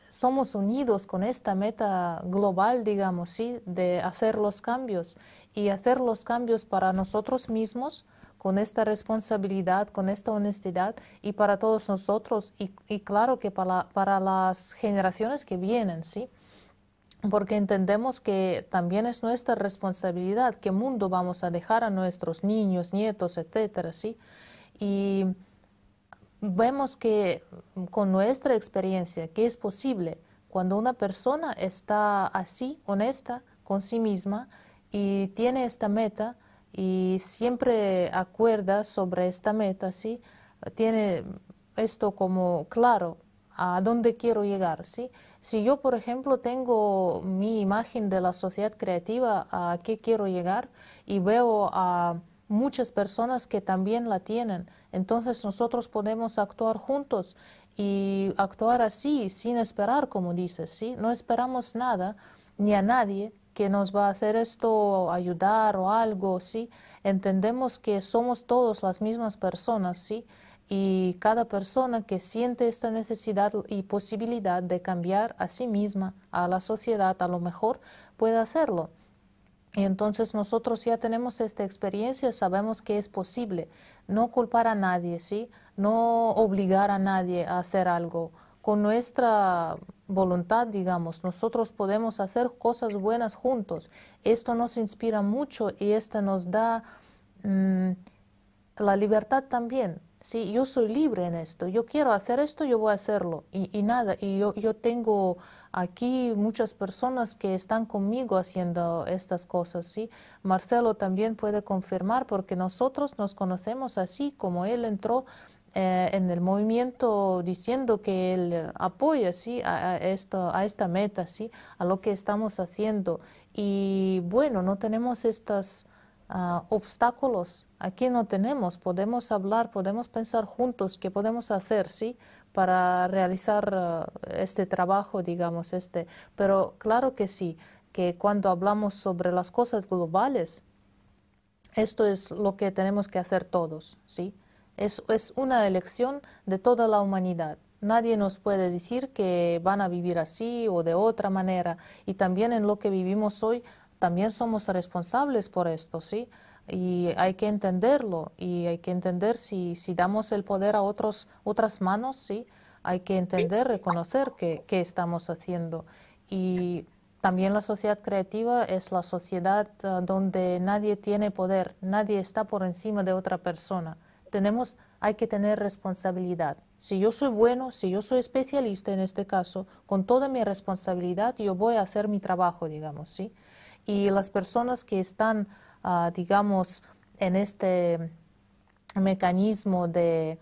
somos unidos con esta meta global, digamos, ¿sí? De hacer los cambios y hacer los cambios para nosotros mismos, con esta responsabilidad, con esta honestidad y para todos nosotros y, claro que para, para las generaciones que vienen, ¿sí? porque entendemos que también es nuestra responsabilidad qué mundo vamos a dejar a nuestros niños, nietos, etcétera, ¿sí? Y vemos que con nuestra experiencia que es posible cuando una persona está así, honesta con sí misma y tiene esta meta y siempre acuerda sobre esta meta, ¿sí? Tiene esto como claro, a dónde quiero llegar, ¿sí? Si yo, por ejemplo, tengo mi imagen de la sociedad creativa, a qué quiero llegar, y veo a muchas personas que también la tienen, entonces nosotros podemos actuar juntos y actuar así, sin esperar, como dices, ¿sí? No esperamos nada ni a nadie que nos va a hacer esto, ayudar o algo, ¿sí? Entendemos que somos todos las mismas personas, ¿sí? y cada persona que siente esta necesidad y posibilidad de cambiar a sí misma, a la sociedad, a lo mejor puede hacerlo. Y entonces nosotros ya tenemos esta experiencia, sabemos que es posible no culpar a nadie, ¿sí? no obligar a nadie a hacer algo. Con nuestra voluntad, digamos, nosotros podemos hacer cosas buenas juntos. Esto nos inspira mucho y esto nos da mm, la libertad también Sí, yo soy libre en esto, yo quiero hacer esto, yo voy a hacerlo. Y, nada, y yo, yo tengo aquí muchas personas que están conmigo haciendo estas cosas, ¿sí? Marcelo también puede confirmar porque nosotros nos conocemos así, como él entró eh, en el movimiento diciendo que él apoya, ¿sí? A, esto, a esta meta, ¿sí? A lo que estamos haciendo. Y bueno, no tenemos estas Ah, obstáculos aquí no tenemos. Podemos hablar, podemos pensar juntos qué podemos hacer, ¿sí? Para realizar ah, este trabajo, digamos, este. Pero claro que sí, que cuando hablamos sobre las cosas globales, esto es lo que tenemos que hacer todos, ¿sí? Es, una elección de toda la humanidad. Nadie nos puede decir que van a vivir así o de otra manera. Y también en lo que vivimos hoy también somos responsables por esto, ¿sí? Y hay que entenderlo y hay que entender si, damos el poder a otros, otras manos, ¿sí? Hay que entender, reconocer qué estamos haciendo. Y también la sociedad creativa es la sociedad ah, donde nadie tiene poder, nadie está por encima de otra persona. Tenemos, hay que tener responsabilidad. Si yo soy bueno, si yo soy especialista en este caso, con toda mi responsabilidad yo voy a hacer mi trabajo, digamos, ¿sí? y las personas que están, ah, digamos, en este mecanismo de,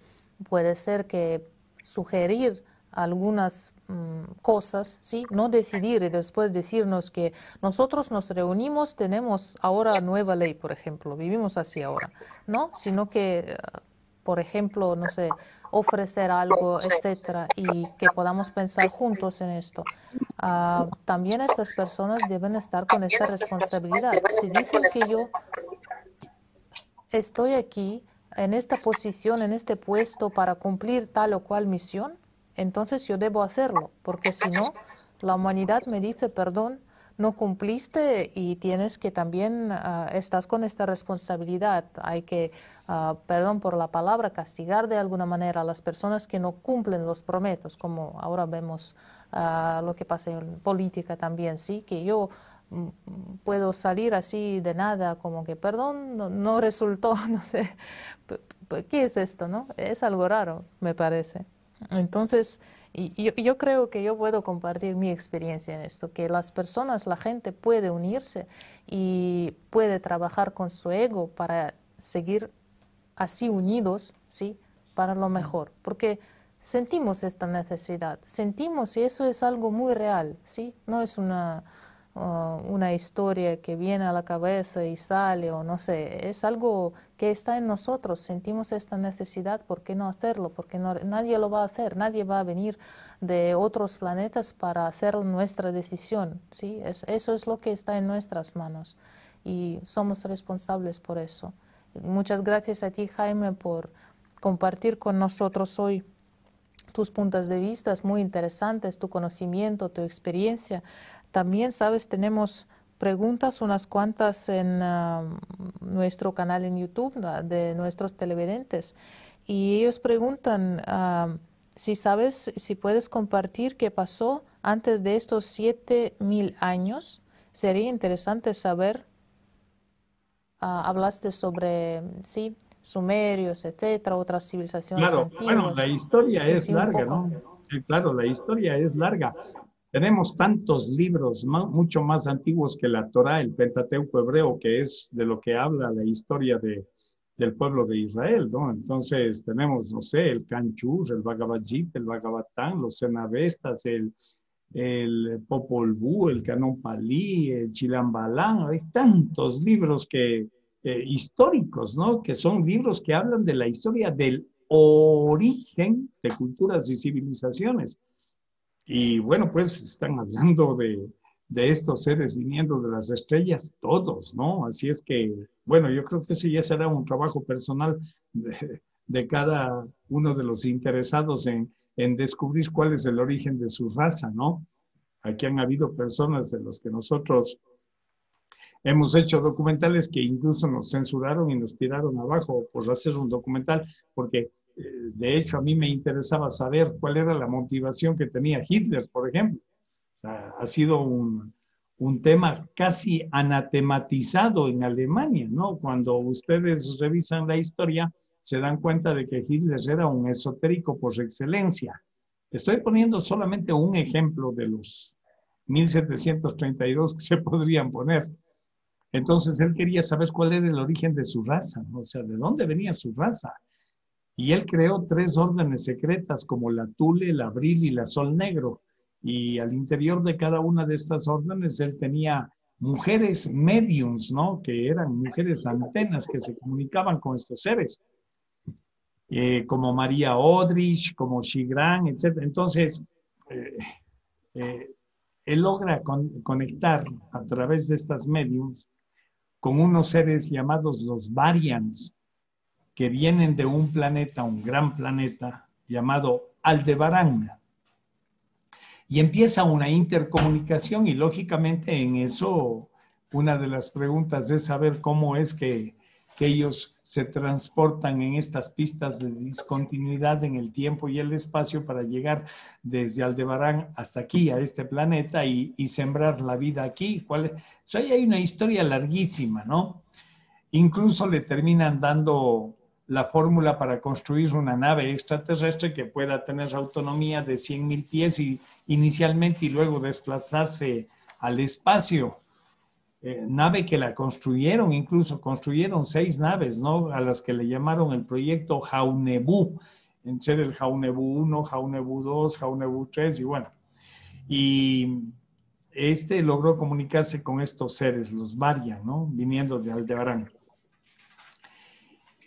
puede ser que sugerir algunas mm, cosas, ¿sí? No decidir y después decirnos que nosotros nos reunimos, tenemos ahora nueva ley, por ejemplo, vivimos así ahora, ¿no? Sino que, eh, por ejemplo, no sé, ofrecer algo, etcétera, y que podamos pensar juntos en esto. Ah, también estas personas deben estar con esta responsabilidad. Si dicen que yo estoy aquí en esta posición, en este puesto para cumplir tal o cual misión, entonces yo debo hacerlo, porque si no, la humanidad me dice, perdón, no cumpliste y tienes que también, uh, estás con esta responsabilidad. Hay que, uh, perdón por la palabra, castigar de alguna manera a las personas que no cumplen los prometos, como ahora vemos uh, lo que pasa en política también, ¿sí? Que yo mm, puedo salir así de nada, como que, perdón, no, no resultó, no sé, ¿qué es esto, no? Es algo raro, me parece. Entonces, y yo, creo que yo puedo compartir mi experiencia en esto, que las personas, la gente puede unirse y puede trabajar con su ego para seguir así unidos, ¿sí? Para lo mejor, porque sentimos esta necesidad, sentimos y eso es algo muy real, ¿sí? No es una una historia que viene a la cabeza y sale o no sé, es algo que está en nosotros, sentimos esta necesidad, ¿por qué no hacerlo? Porque nadie lo va a hacer, nadie va a venir de otros planetas para hacer nuestra decisión, ¿sí? Es, eso es lo que está en nuestras manos y somos responsables por eso. Muchas gracias a ti, Jaime, por compartir con nosotros hoy tus puntos de vista muy interesantes, tu conocimiento, tu experiencia. También, sabes, tenemos preguntas, unas cuantas en ah, nuestro canal en YouTube de nuestros televidentes. Y ellos preguntan ah, si sabes, si puedes compartir qué pasó antes de estos siete mil años. Sería interesante saber. Ah, hablaste sobre, sí, sumerios, etcétera, otras civilizaciones claro, Bueno, la historia es larga, ¿no? Claro, la historia es larga. Tenemos tantos libros mucho más antiguos que la Torá, el Pentateuco hebreo, que es de lo que habla la historia de, del pueblo de Israel, ¿no? Entonces tenemos, no sé, el Canchur, el Bhagavad el Bhagavatán, los Cenavestas, el, el Popol el Canon Palí, el Chilambalán, hay tantos libros que, eh, históricos, ¿no? Que son libros que hablan de la historia del origen de culturas y civilizaciones. Y bueno, pues están hablando de, de estos seres viniendo de las estrellas, todos, ¿no? Así es que, bueno, yo creo que ese ya será un trabajo personal de, de cada uno de los interesados en, en, descubrir cuál es el origen de su raza, ¿no? Aquí han habido personas de los que nosotros hemos hecho documentales que incluso nos censuraron y nos tiraron abajo por hacer un documental, porque de hecho, a mí me interesaba saber cuál era la motivación que tenía Hitler, por ejemplo. ha sido un, un, tema casi anatematizado en Alemania, ¿no? Cuando ustedes revisan la historia, se dan cuenta de que Hitler era un esotérico por excelencia. Estoy poniendo solamente un ejemplo de los 1732 que se podrían poner. Entonces él quería saber cuál era el origen de su raza, o sea, de dónde venía su raza. Y él creó tres órdenes secretas como la Tule, la Abril y la Sol Negro. Y al interior de cada una de estas órdenes él tenía mujeres mediums, ¿no? Que eran mujeres antenas que se comunicaban con estos seres. Eh, como María Odrich, como Shigran, etc. Entonces, eh, eh, él logra conectar a través de estas mediums con unos seres llamados los Varians, que vienen de un planeta, un gran planeta llamado Aldebarán. Y empieza una intercomunicación y lógicamente en eso una de las preguntas es saber cómo es que, ellos se transportan en estas pistas de discontinuidad en el tiempo y el espacio para llegar desde Aldebarán hasta aquí, a este planeta, y, sembrar la vida aquí. ¿Cuál hay una historia larguísima, ¿no? Incluso le terminan dando la fórmula para construir una nave extraterrestre que pueda tener autonomía de 100.000 pies y, inicialmente y luego desplazarse al espacio. eh, nave que la construyeron, incluso construyeron seis naves, ¿no? A las que le llamaron el proyecto Jaunebu, en ser el Jaunebu 1, Jaunebu 2, Jaunebu 3 y bueno. Y este logró comunicarse con estos seres, los Varian, ¿no? Viniendo de Aldebarán.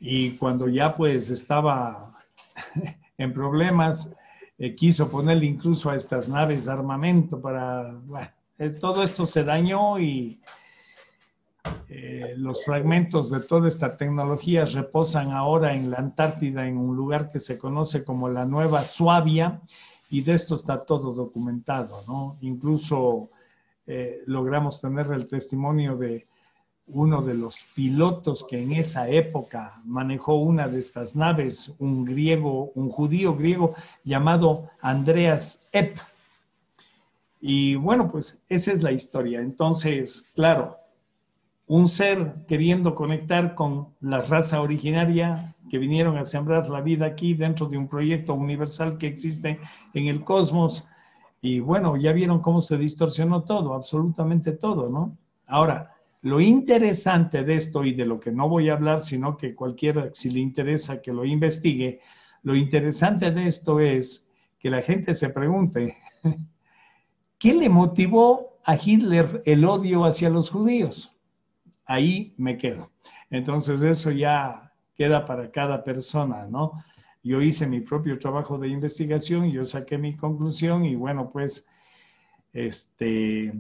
Y cuando ya pues estaba en problemas, eh, quiso ponerle incluso a estas naves armamento para, eh, todo esto se dañó y eh, los fragmentos de toda esta tecnología reposan ahora en la Antártida, en un lugar que se conoce como la Nueva Suabia, y de esto está todo documentado, ¿no? Incluso logramos tener el testimonio de uno de los pilotos que en esa época manejó una de estas naves, un griego, un judío griego llamado Andreas Epp. Y bueno, pues esa es la historia. Entonces, claro, un ser queriendo conectar con la raza originaria que vinieron a sembrar la vida aquí dentro de un proyecto universal que existe en el cosmos. Y bueno, ya vieron cómo se distorsionó todo, absolutamente todo, ¿no? Ahora, lo interesante de esto y de lo que no voy a hablar, sino que cualquiera, si le interesa que lo investigue, lo interesante de esto es que la gente se pregunte, ¿qué le motivó a Hitler el odio hacia los judíos? ahí me quedo. Entonces eso ya queda para cada persona, ¿no? Yo hice mi propio trabajo de investigación, yo saqué mi conclusión y bueno, pues este,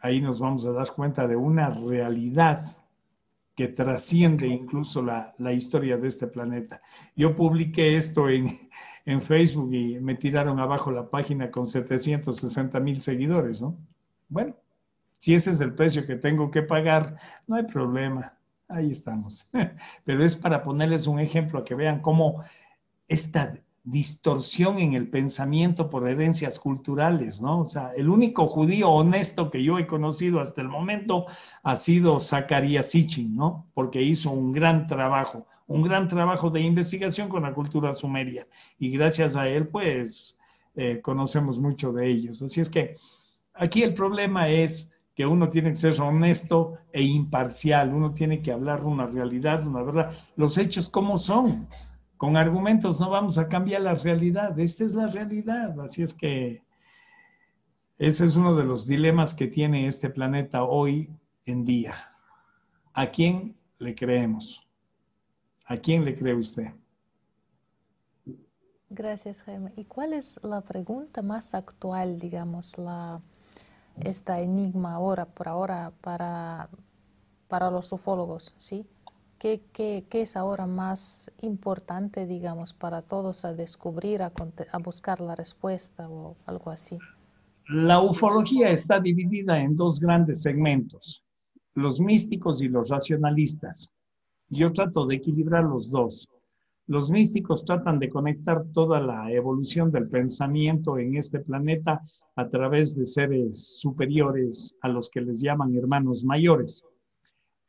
ahí nos vamos a dar cuenta de una realidad que trasciende incluso la, historia de este planeta. Yo publiqué esto en, en, Facebook y me tiraron abajo la página con 760 mil seguidores, ¿no? Bueno, si ese es el precio que tengo que pagar, no hay problema. Ahí estamos. Pero es para ponerles un ejemplo, que vean cómo esta distorsión en el pensamiento por herencias culturales, ¿no? O sea, el único judío honesto que yo he conocido hasta el momento ha sido Zacarías Sitchin, ¿no? Porque hizo un gran trabajo, un gran trabajo de investigación con la cultura sumeria. Y gracias a él, pues, eh, conocemos mucho de ellos. Así es que aquí el problema es que uno tiene que ser honesto e imparcial, uno tiene que hablar de una realidad, una verdad. Los hechos, ¿cómo son? Con argumentos no vamos a cambiar la realidad, esta es la realidad, así es que ese es uno de los dilemas que tiene este planeta hoy en día. ¿A quién le creemos? ¿A quién le cree usted? Gracias, Jaime. ¿Y cuál es la pregunta más actual, digamos, la esta enigma ahora, por ahora, para, para los ufólogos, ¿sí? ¿Qué, qué, qué es ahora más importante, digamos, para todos a descubrir, a, a buscar la respuesta o algo así? La ufología está dividida en dos grandes segmentos, los místicos y los racionalistas. Yo trato de equilibrar los dos. Los místicos tratan de conectar toda la evolución del pensamiento en este planeta a través de seres superiores a los que les llaman hermanos mayores.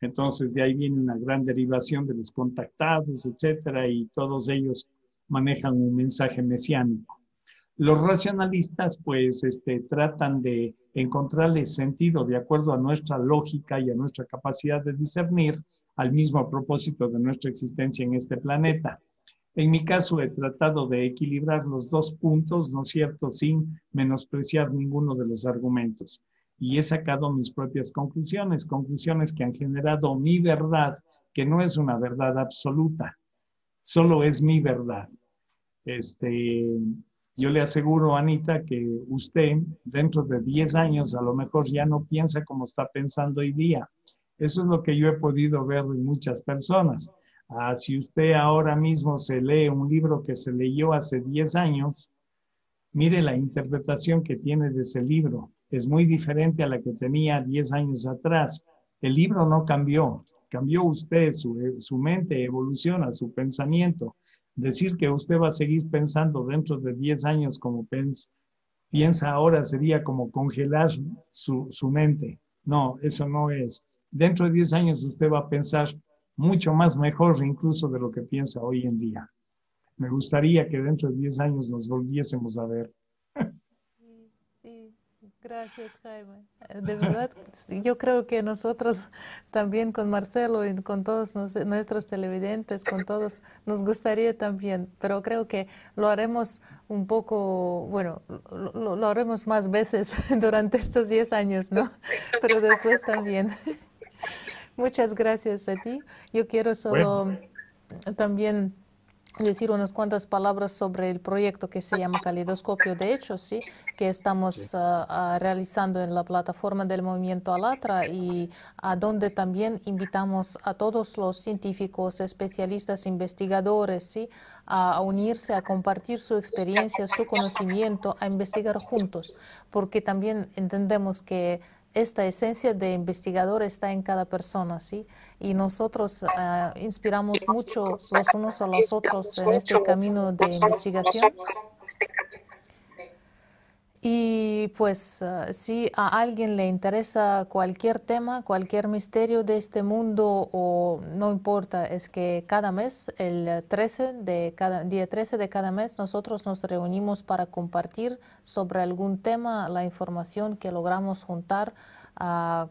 Entonces, de ahí viene una gran derivación de los contactados, etcétera, y todos ellos manejan un mensaje mesiánico. Los racionalistas, pues, este, tratan de encontrarle sentido de acuerdo a nuestra lógica y a nuestra capacidad de discernir al mismo propósito de nuestra existencia en este planeta. En mi caso he tratado de equilibrar los dos puntos, ¿no es cierto?, sin menospreciar ninguno de los argumentos. Y he sacado mis propias conclusiones, conclusiones que han generado mi verdad, que no es una verdad absoluta, solo es mi verdad. Este, yo le aseguro, Anita, que usted dentro de 10 años a lo mejor ya no piensa como está pensando hoy día. Eso es lo que yo he podido ver en muchas personas. Ah, si usted ahora mismo se lee un libro que se leyó hace 10 años, mire la interpretación que tiene de ese libro. Es muy diferente a la que tenía 10 años atrás. El libro no cambió, cambió usted, su, mente evoluciona, su pensamiento. Decir que usted va a seguir pensando dentro de 10 años como piensa ahora sería como congelar su, su mente. No, eso no es. Dentro de 10 años usted va a pensar mucho más mejor incluso de lo que piensa hoy en día. Me gustaría que dentro de 10 años nos volviésemos a ver. Gracias, Jaime. Eh, de verdad, yo creo que nosotros también con Marcelo y con todos nuestros televidentes, con todos, nos gustaría también, pero creo que lo haremos un poco, bueno, lo, haremos más veces durante estos 10 años, ¿no? Pero después también. Muchas gracias a ti. Yo quiero solo también decir unas cuantas palabras sobre el proyecto que se llama Calidoscopio de Hechos, ¿sí? que estamos ah, ah, realizando en la plataforma del movimiento Alatra y a donde también invitamos a todos los científicos, especialistas, investigadores ¿sí? a unirse, a compartir su experiencia, su conocimiento, a investigar juntos, porque también entendemos que esta esencia de investigador está en cada persona, ¿sí? Y nosotros uh, inspiramos mucho los unos a los otros en este camino de investigación. Y pues uh, si a alguien le interesa cualquier tema, cualquier misterio de este mundo o no importa, es que cada mes, el 13 de cada, día 13 de cada mes, nosotros nos reunimos para compartir sobre algún tema la información que logramos juntar uh,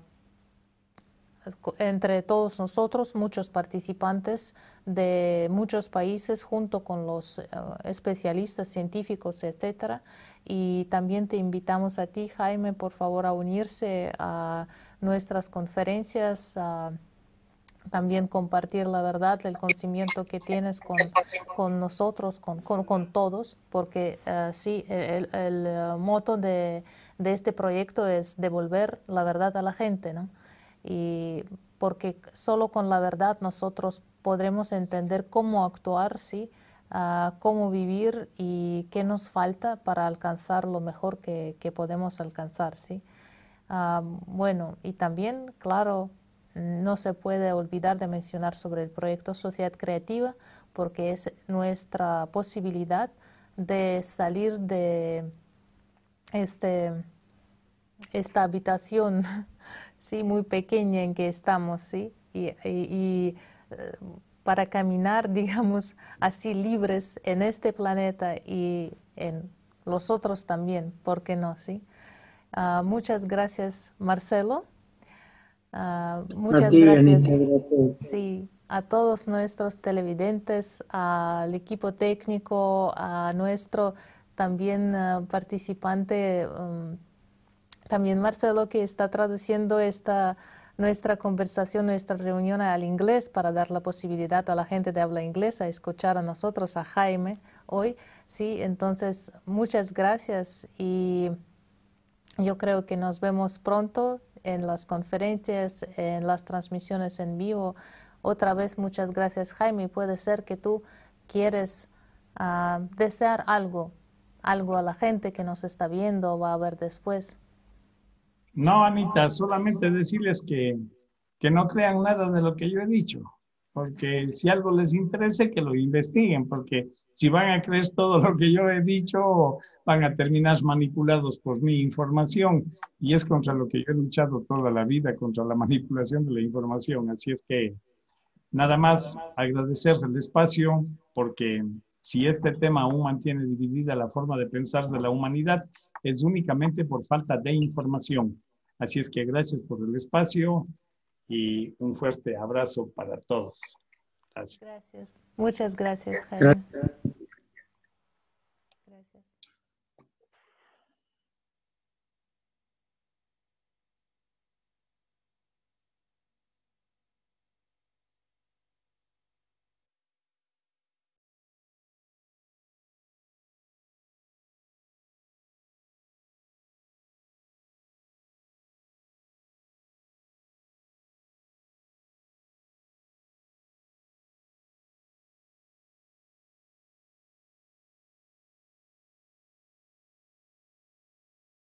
entre todos nosotros, muchos participantes de muchos países junto con los uh, especialistas científicos, etcétera y también te invitamos a ti, Jaime, por favor, a unirse a nuestras conferencias, a también compartir la verdad, el conocimiento que tienes con, nosotros, con, todos, porque uh, sí, el, uh, moto de, de, este proyecto es devolver la verdad a la gente, ¿no? Y porque solo con la verdad nosotros podremos entender cómo actuar, ¿sí? cómo vivir y qué nos falta para alcanzar lo mejor que, podemos alcanzar. ¿sí? bueno, y también, claro, no se puede olvidar de mencionar sobre el proyecto Sociedad Creativa porque es nuestra posibilidad de salir de este, esta habitación ¿sí? muy pequeña en que estamos ¿sí? y, y eh, para caminar, digamos, así libres en este planeta y en los otros también, ¿por qué no? ¿sí? Uh, muchas gracias, Marcelo. Uh, muchas gracias. Sí, a todos nuestros televidentes, al equipo técnico, a nuestro también uh, participante, um, también Marcelo, que está traduciendo esta nuestra conversación, nuestra reunión al inglés para dar la posibilidad a la gente de habla inglesa a escuchar a nosotros, a Jaime, hoy. Sí, entonces, muchas gracias y yo creo que nos vemos pronto en las conferencias, en las transmisiones en vivo. Otra vez, muchas gracias, Jaime. Puede ser que tú quieres uh, desear algo, algo a la gente que nos está viendo o va a ver después. No, Anita, solamente decirles que, que no crean nada de lo que yo he dicho, porque si algo les interesa, que lo investiguen, porque si van a creer todo lo que yo he dicho, van a terminar manipulados por mi información, y es contra lo que yo he luchado toda la vida, contra la manipulación de la información. Así es que nada más agradecer el espacio, porque si este tema aún mantiene dividida la forma de pensar de la humanidad, es únicamente por falta de información. Así es que gracias por el espacio y un fuerte abrazo para todos. Gracias. Muchas gracias. gracias.